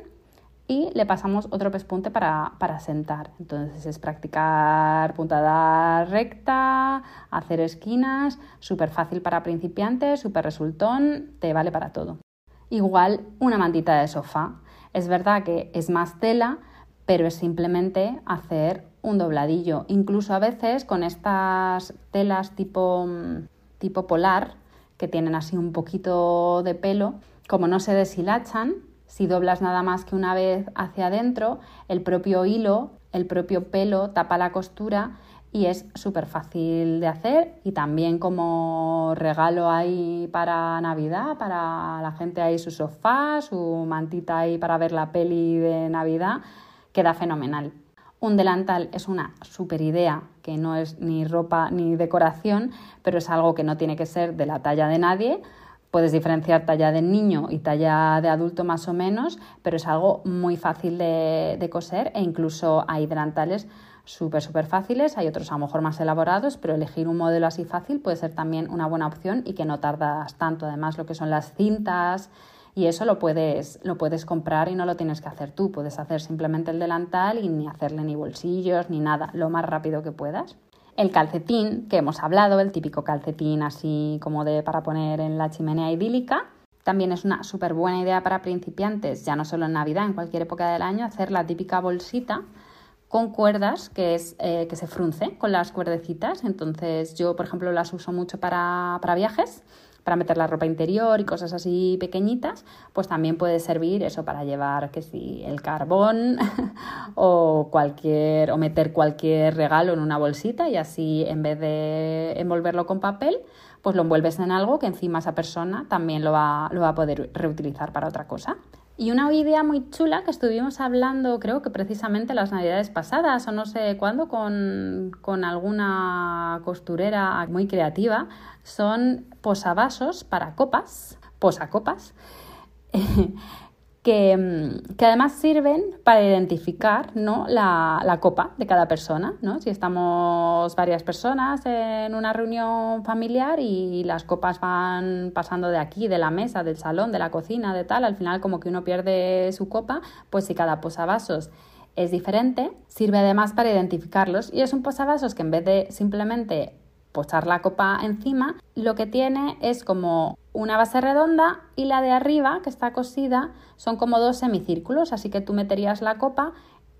y le pasamos otro pespunte para, para sentar. Entonces es practicar puntada recta, hacer esquinas, súper fácil para principiantes, súper resultón, te vale para todo. Igual una mantita de sofá. Es verdad que es más tela, pero es simplemente hacer un dobladillo. Incluso a veces con estas telas tipo, tipo polar, que tienen así un poquito de pelo, como no se deshilachan, si doblas nada más que una vez hacia adentro, el propio hilo, el propio pelo tapa la costura y es súper fácil de hacer y también como regalo ahí para Navidad, para la gente ahí su sofá, su mantita ahí para ver la peli de Navidad, queda fenomenal. Un delantal es una super idea que no es ni ropa ni decoración, pero es algo que no tiene que ser de la talla de nadie. Puedes diferenciar talla de niño y talla de adulto más o menos, pero es algo muy fácil de, coser e incluso hay delantales súper, súper fáciles, hay otros a lo mejor más elaborados, pero elegir un modelo así fácil puede ser también una buena opción y que no tardas tanto. Además, lo que son las cintas, y eso lo puedes, lo puedes comprar y no lo tienes que hacer tú. Puedes hacer simplemente el delantal y ni hacerle ni bolsillos ni nada, lo más rápido que puedas. El calcetín, que hemos hablado, el típico calcetín así como de para poner en la chimenea idílica, también es una súper buena idea para principiantes, ya no solo en Navidad, en cualquier época del año, hacer la típica bolsita con cuerdas que, es, eh, que se frunce con las cuerdecitas. Entonces yo, por ejemplo, las uso mucho para, para viajes para meter la ropa interior y cosas así pequeñitas, pues también puede servir eso para llevar que si el carbón o cualquier o meter cualquier regalo en una bolsita y así en vez de envolverlo con papel, pues lo envuelves en algo que encima esa persona también lo va, lo va a poder reutilizar para otra cosa. Y una idea muy chula que estuvimos hablando, creo que precisamente las navidades pasadas o no sé cuándo, con, con alguna costurera muy creativa, son posavasos para copas, posacopas, que, que, además sirven para identificar ¿no? la, la, copa de cada persona. ¿no? Si estamos varias personas en una reunión familiar y las copas van pasando de aquí, de la mesa, del salón, de la cocina, de tal, al final como que uno pierde su copa, pues si cada posavasos es diferente, sirve además para identificarlos y es un posavasos que en vez de simplemente posar la copa encima, lo que tiene es como una base redonda y la de arriba, que está cosida, son como dos semicírculos, así que tú meterías la copa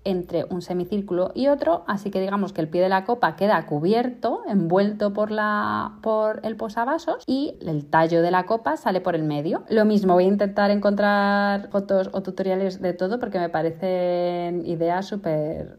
entre un semicírculo y otro, así que digamos que el pie de la copa queda cubierto, envuelto por, la, por el posavasos y el tallo de la copa sale por el medio. Lo mismo, voy a intentar encontrar fotos o tutoriales de todo porque me parecen ideas súper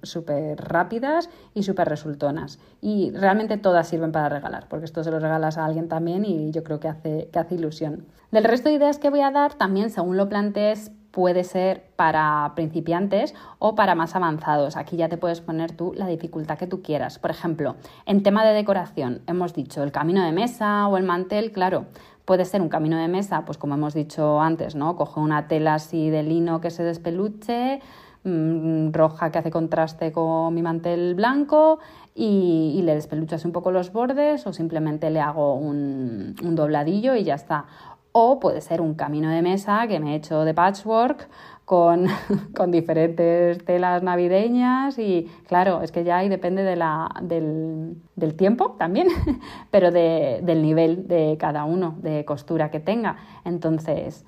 rápidas y súper resultonas. Y realmente todas sirven para regalar, porque esto se lo regalas a alguien también y yo creo que hace, que hace ilusión. Del resto de ideas que voy a dar, también según lo plantees, puede ser para principiantes o para más avanzados. Aquí ya te puedes poner tú la dificultad que tú quieras. Por ejemplo, en tema de decoración, hemos dicho el camino de mesa o el mantel, claro, puede ser un camino de mesa, pues como hemos dicho antes, ¿no? Coge una tela así de lino que se despeluche, mm, roja que hace contraste con mi mantel blanco y, y, le despeluchas un poco los bordes o simplemente le hago un, un dobladillo y ya está o puede ser un camino de mesa que me he hecho de patchwork con, diferentes telas navideñas y claro, es que ya ahí depende de la, del, tiempo también, pero del nivel de cada uno, de costura que tenga. Entonces,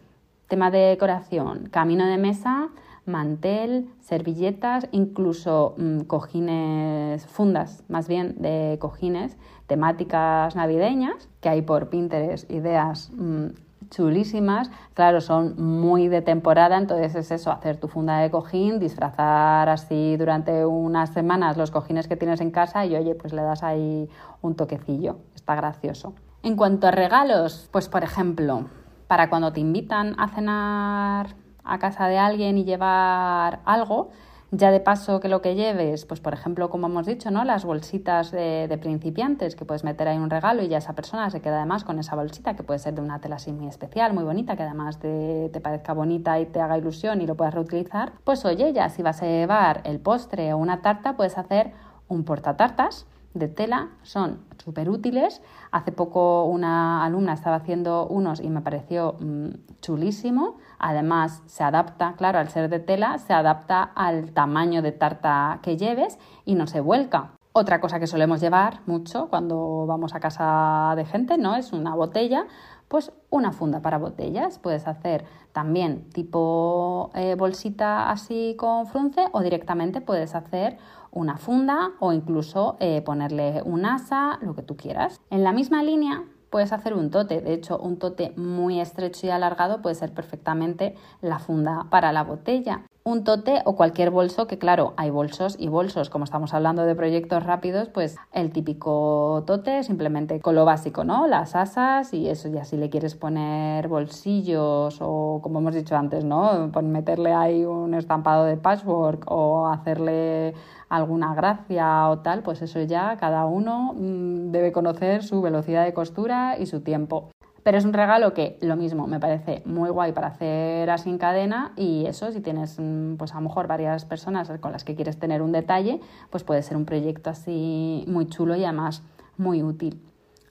tema de decoración, camino de mesa, mantel, servilletas, incluso mm, cojines, fundas más bien de cojines, temáticas navideñas, que hay por Pinterest ideas mm, chulísimas. Claro, son muy de temporada, entonces es eso, hacer tu funda de cojín, disfrazar así durante unas semanas los cojines que tienes en casa y oye, pues le das ahí un toquecillo. Está gracioso. En cuanto a regalos, pues por ejemplo, para cuando te invitan a cenar a casa de alguien y llevar algo, ya de paso que lo que lleves, pues por ejemplo, como hemos dicho, ¿no? Las bolsitas de, principiantes, que puedes meter ahí un regalo y ya esa persona se queda además con esa bolsita, que puede ser de una tela así muy especial, muy bonita, que además te, parezca bonita y te haga ilusión y lo puedas reutilizar. Pues oye, ya si vas a llevar el postre o una tarta, puedes hacer un portatartas de tela, son súper útiles. Hace poco una alumna estaba haciendo unos y me pareció mm, chulísimo. Además, se adapta, claro, al ser de tela, se adapta al tamaño de tarta que lleves y no se vuelca. Otra cosa que solemos llevar mucho cuando vamos a casa de gente, ¿no? Es una botella, pues una funda para botellas. Puedes hacer también tipo eh, bolsita así con frunce o directamente puedes hacer una funda o incluso eh, ponerle un asa, lo que tú quieras. En la misma línea puedes hacer un tote. De hecho, un tote muy estrecho y alargado puede ser perfectamente la funda para la botella un tote o cualquier bolso, que claro, hay bolsos y bolsos. Como estamos hablando de proyectos rápidos, pues el típico tote, simplemente con lo básico, ¿no? Las asas y eso, ya si le quieres poner bolsillos o como hemos dicho antes, ¿no? Meterle ahí un estampado de patchwork o hacerle alguna gracia o tal, pues eso ya cada uno mm, debe conocer su velocidad de costura y su tiempo. Pero es un regalo que lo mismo me parece muy guay para hacer así en cadena y eso, si tienes mm, pues a lo mejor varias personas con las que quieres tener un detalle, pues puede ser un proyecto así muy chulo y además muy útil.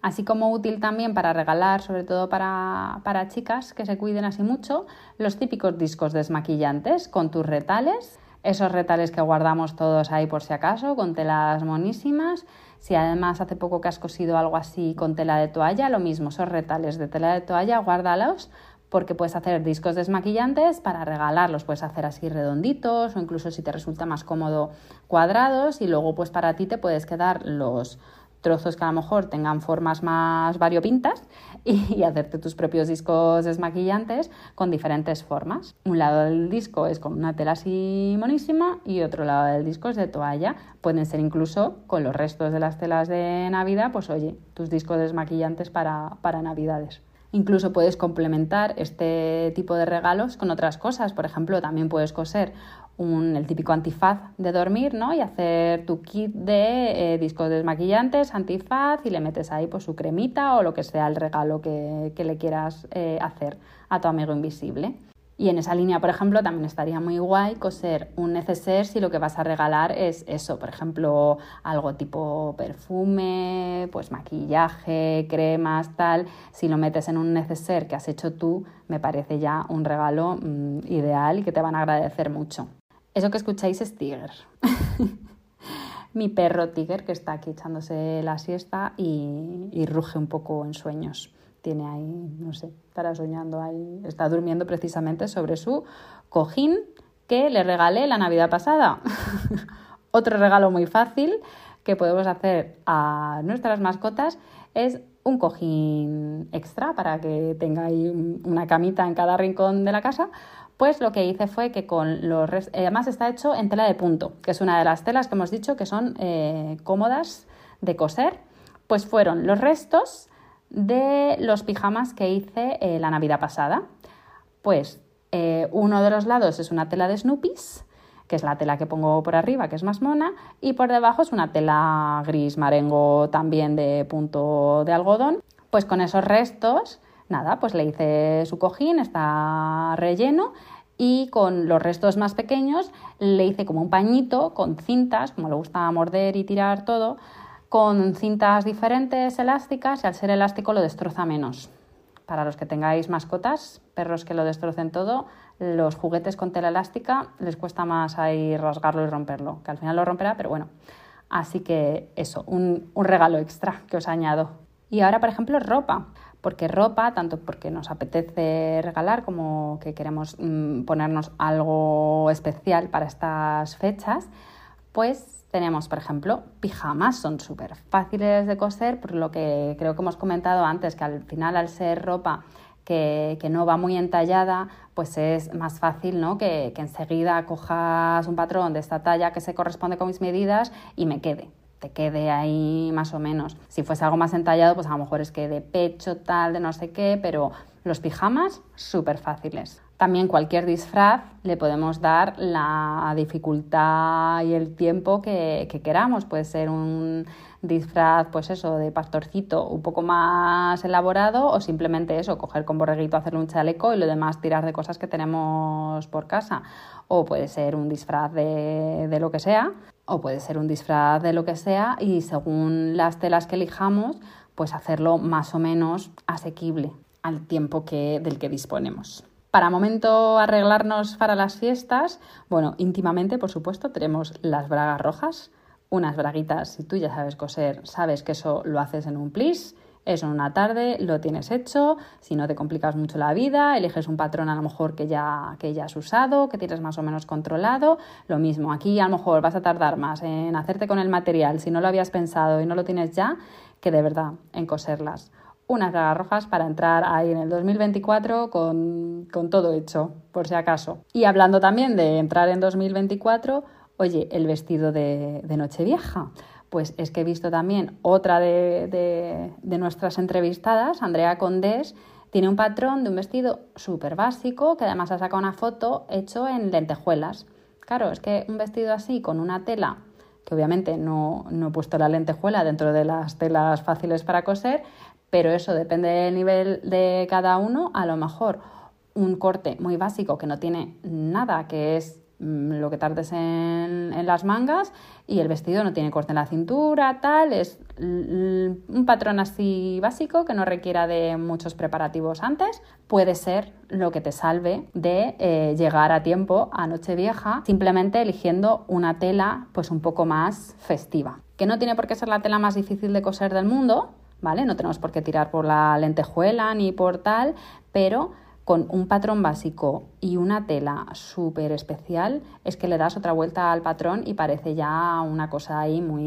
Así como útil también para regalar, sobre todo para, para chicas que se cuiden así mucho, los típicos discos desmaquillantes con tus retales, esos retales que guardamos todos ahí por si acaso, con telas monísimas. Si además hace poco que has cosido algo así con tela de toalla, lo mismo, esos retales de tela de toalla, guárdalos porque puedes hacer discos desmaquillantes para regalarlos, puedes hacer así redonditos o incluso si te resulta más cómodo cuadrados y luego pues para ti te puedes quedar los trozos que a lo mejor tengan formas más variopintas y, hacerte tus propios discos desmaquillantes con diferentes formas. Un lado del disco es con una tela así monísima y otro lado del disco es de toalla. Pueden ser incluso con los restos de las telas de Navidad, pues oye, tus discos desmaquillantes para, para Navidades. Incluso puedes complementar este tipo de regalos con otras cosas. Por ejemplo, también puedes coser el típico antifaz de dormir, ¿no? Y hacer tu kit de eh, discos desmaquillantes, antifaz y le metes ahí pues su cremita o lo que sea el regalo que, le quieras eh, hacer a tu amigo invisible. Y en esa línea, por ejemplo, también estaría muy guay coser un neceser si lo que vas a regalar es eso, por ejemplo, algo tipo perfume, pues maquillaje, cremas, tal. Si lo metes en un neceser que has hecho tú, me parece ya un regalo mm, ideal y que te van a agradecer mucho. Eso que escucháis es Tiger. Mi perro Tiger que está aquí echándose la siesta y, ruge un poco en sueños. Tiene ahí, no sé, estará soñando ahí, está durmiendo precisamente sobre su cojín que le regalé la Navidad pasada. Otro regalo muy fácil que podemos hacer a nuestras mascotas es un cojín extra para que tenga ahí una camita en cada rincón de la casa pues lo que hice fue que con los eh, además está hecho en tela de punto, que es una de las telas que hemos dicho que son eh, cómodas de coser, pues fueron los restos de los pijamas que hice eh, la Navidad pasada. Pues uno de los lados es una tela de Snoopy's, que es la tela que pongo por arriba, que es más mona, y por debajo es una tela gris marengo también de punto de algodón. Pues con esos restos nada, pues le hice su cojín, está relleno y con los restos más pequeños le hice como un pañito con cintas, como le gusta morder y tirar todo, con cintas diferentes elásticas y al ser elástico lo destroza menos. Para los que tengáis mascotas, perros que lo destrocen todo, los juguetes con tela elástica les cuesta más ahí rasgarlo y romperlo, que al final lo romperá, pero bueno. Así que eso, un, un regalo extra que os añado. Y ahora, por ejemplo, ropa porque ropa, tanto porque nos apetece regalar como que queremos mm, ponernos algo especial para estas fechas, pues tenemos, por ejemplo, pijamas, son súper fáciles de coser, por lo que creo que hemos comentado antes, que al final al ser ropa que, no va muy entallada, pues es más fácil ¿no? que, que enseguida cojas un patrón de esta talla que se corresponde con mis medidas y me quede te quede ahí más o menos. Si fuese algo más entallado, pues a lo mejor es que de pecho, tal, de no sé qué, pero los pijamas súper fáciles. También cualquier disfraz le podemos dar la dificultad y el tiempo que, que, queramos. Puede ser un disfraz, pues eso, de pastorcito un poco más elaborado o simplemente eso, coger con borreguito, hacerle un chaleco y lo demás tirar de cosas que tenemos por casa. O puede ser un disfraz de, de lo que sea, o puede ser un disfraz de lo que sea y según las telas que elijamos, pues hacerlo más o menos asequible al tiempo que, del que disponemos. Para momento arreglarnos para las fiestas, bueno, íntimamente, por supuesto, tenemos las bragas rojas, unas braguitas, si tú ya sabes coser, sabes que eso lo haces en un plis, eso una tarde, lo tienes hecho, si no te complicas mucho la vida, eliges un patrón a lo mejor que ya, que ya has usado, que tienes más o menos controlado, lo mismo, aquí a lo mejor vas a tardar más en hacerte con el material si no lo habías pensado y no lo tienes ya, que de verdad en coserlas unas bragas rojas para entrar ahí en el 2024 con, con todo hecho, por si acaso. Y hablando también de entrar en 2024, oye, el vestido de, de Nochevieja. Pues es que he visto también otra de, de, nuestras entrevistadas, Andrea Condés, tiene un patrón de un vestido súper básico que además ha sacado una foto hecho en lentejuelas. Claro, es que un vestido así con una tela, que obviamente no, no he puesto la lentejuela dentro de las telas fáciles para coser, pero eso depende del nivel de cada uno. A lo mejor un corte muy básico que no tiene nada, que es lo que tardes en, en, las mangas y el vestido no tiene corte en la cintura, tal, es un patrón así básico que no requiera de muchos preparativos antes, puede ser lo que te salve de eh, llegar a tiempo a Nochevieja simplemente eligiendo una tela pues un poco más festiva, que no tiene por qué ser la tela más difícil de coser del mundo, ¿vale? No tenemos por qué tirar por la lentejuela ni por tal, pero con un patrón básico y una tela súper especial, es que le das otra vuelta al patrón y parece ya una cosa ahí muy,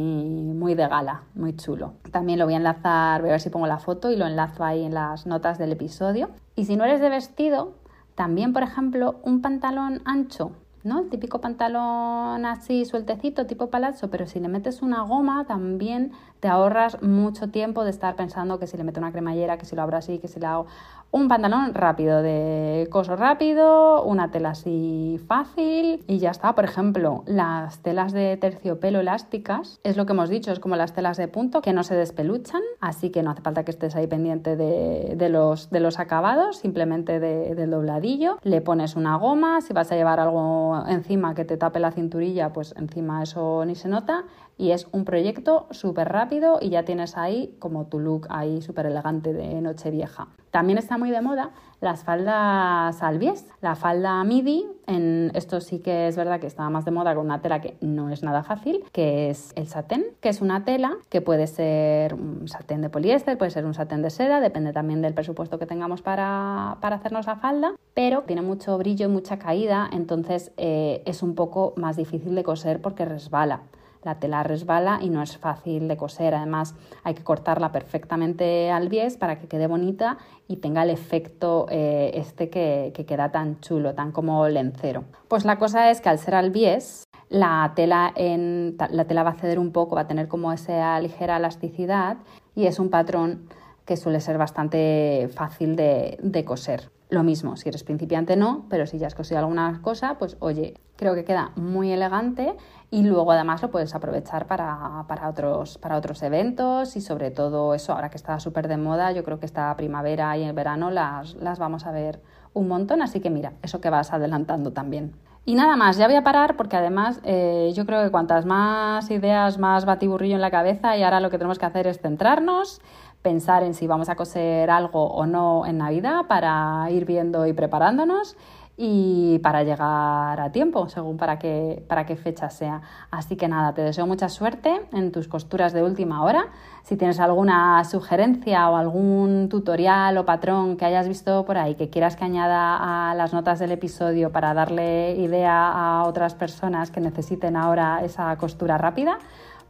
muy de gala, muy chulo. También lo voy a enlazar, voy a ver si pongo la foto y lo enlazo ahí en las notas del episodio. Y si no eres de vestido, también, por ejemplo, un pantalón ancho ¿no? El típico pantalón así sueltecito, tipo palazzo, pero si le metes una goma también te ahorras mucho tiempo de estar pensando que si le meto una cremallera, que si lo abro así, que si le hago un pantalón rápido, de coso rápido, una tela así fácil y ya está. Por ejemplo, las telas de terciopelo elásticas, es lo que hemos dicho, es como las telas de punto que no se despeluchan, así que no hace falta que estés ahí pendiente de, los, de los acabados, simplemente del dobladillo. Le pones una goma, si vas a llevar algo encima que te tape la cinturilla, pues encima eso ni se nota y es un proyecto súper rápido y ya tienes ahí como tu look ahí súper elegante de noche vieja. También está muy de moda las faldas albies, la falda midi, en esto sí que es verdad que está más de moda con una tela que no es nada fácil, que es el satén, que es una tela que puede ser un satén de poliéster, puede ser un satén de seda, depende también del presupuesto que tengamos para, para hacernos la falda, pero tiene mucho brillo y mucha caída, entonces eh, es un poco más difícil de coser porque resbala la tela resbala y no es fácil de coser. Además, hay que cortarla perfectamente al bies para que quede bonita y tenga el efecto eh, este que, queda tan chulo, tan como lencero. Pues la cosa es que al ser al bies, la tela, en, la tela va a ceder un poco, va a tener como esa ligera elasticidad y es un patrón que suele ser bastante fácil de coser. Lo mismo, si eres principiante no, pero si ya has cosido alguna cosa, pues oye, creo que queda muy elegante y luego además lo puedes aprovechar para, para, otros, para otros eventos y sobre todo eso, ahora que está súper de moda, yo creo que esta primavera y el verano las, las vamos a ver un montón, así que mira, eso que vas adelantando también. Y nada más, ya voy a parar porque además eh, yo creo que cuantas más ideas, más batiburrillo en la cabeza y ahora lo que tenemos que hacer es centrarnos, pensar en si vamos a coser algo o no en Navidad para ir viendo y preparándonos y para llegar a tiempo, según para qué, para qué fecha sea. Así que nada, te deseo mucha suerte en tus costuras de última hora. Si tienes alguna sugerencia o algún tutorial o patrón que hayas visto por ahí que quieras que añada a las notas del episodio para darle idea a otras personas que necesiten ahora esa costura rápida,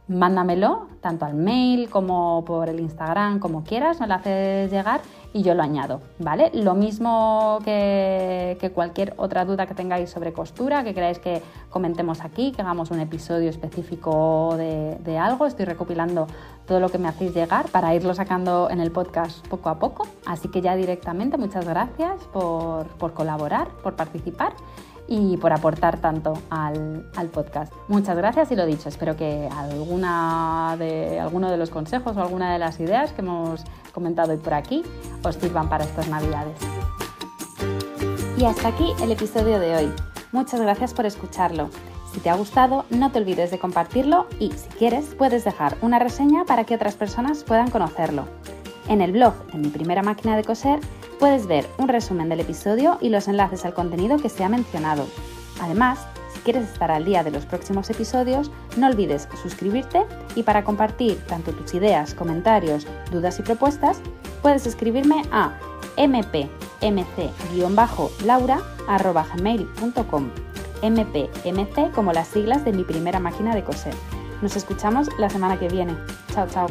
mándamelo tanto al mail como por el Instagram, como quieras, me lo haces llegar y yo lo añado, ¿vale? Lo mismo que, cualquier otra duda que tengáis sobre costura, que queráis que comentemos aquí, que hagamos un episodio específico de, algo, estoy recopilando todo lo que me hacéis llegar para irlo sacando en el podcast poco a poco, así que ya directamente muchas gracias por, por colaborar, por participar y por aportar tanto al, podcast. Muchas gracias y lo dicho, espero que alguna de, alguno de los consejos o alguna de las ideas que hemos comentado hoy por aquí os sirvan para estas navidades. Y hasta aquí el episodio de hoy. Muchas gracias por escucharlo. Si te ha gustado, no te olvides de compartirlo y, si quieres, puedes dejar una reseña para que otras personas puedan conocerlo. En el blog de mi primera máquina de coser puedes ver un resumen del episodio y los enlaces al contenido que se ha mencionado. Además, si quieres estar al día de los próximos episodios, no olvides suscribirte y para compartir tanto tus ideas, comentarios, dudas y propuestas, puedes escribirme a mpmc-laura.gmail.com mpmc como las siglas de mi primera máquina de coser. Nos escuchamos la semana que viene. Chao, chao.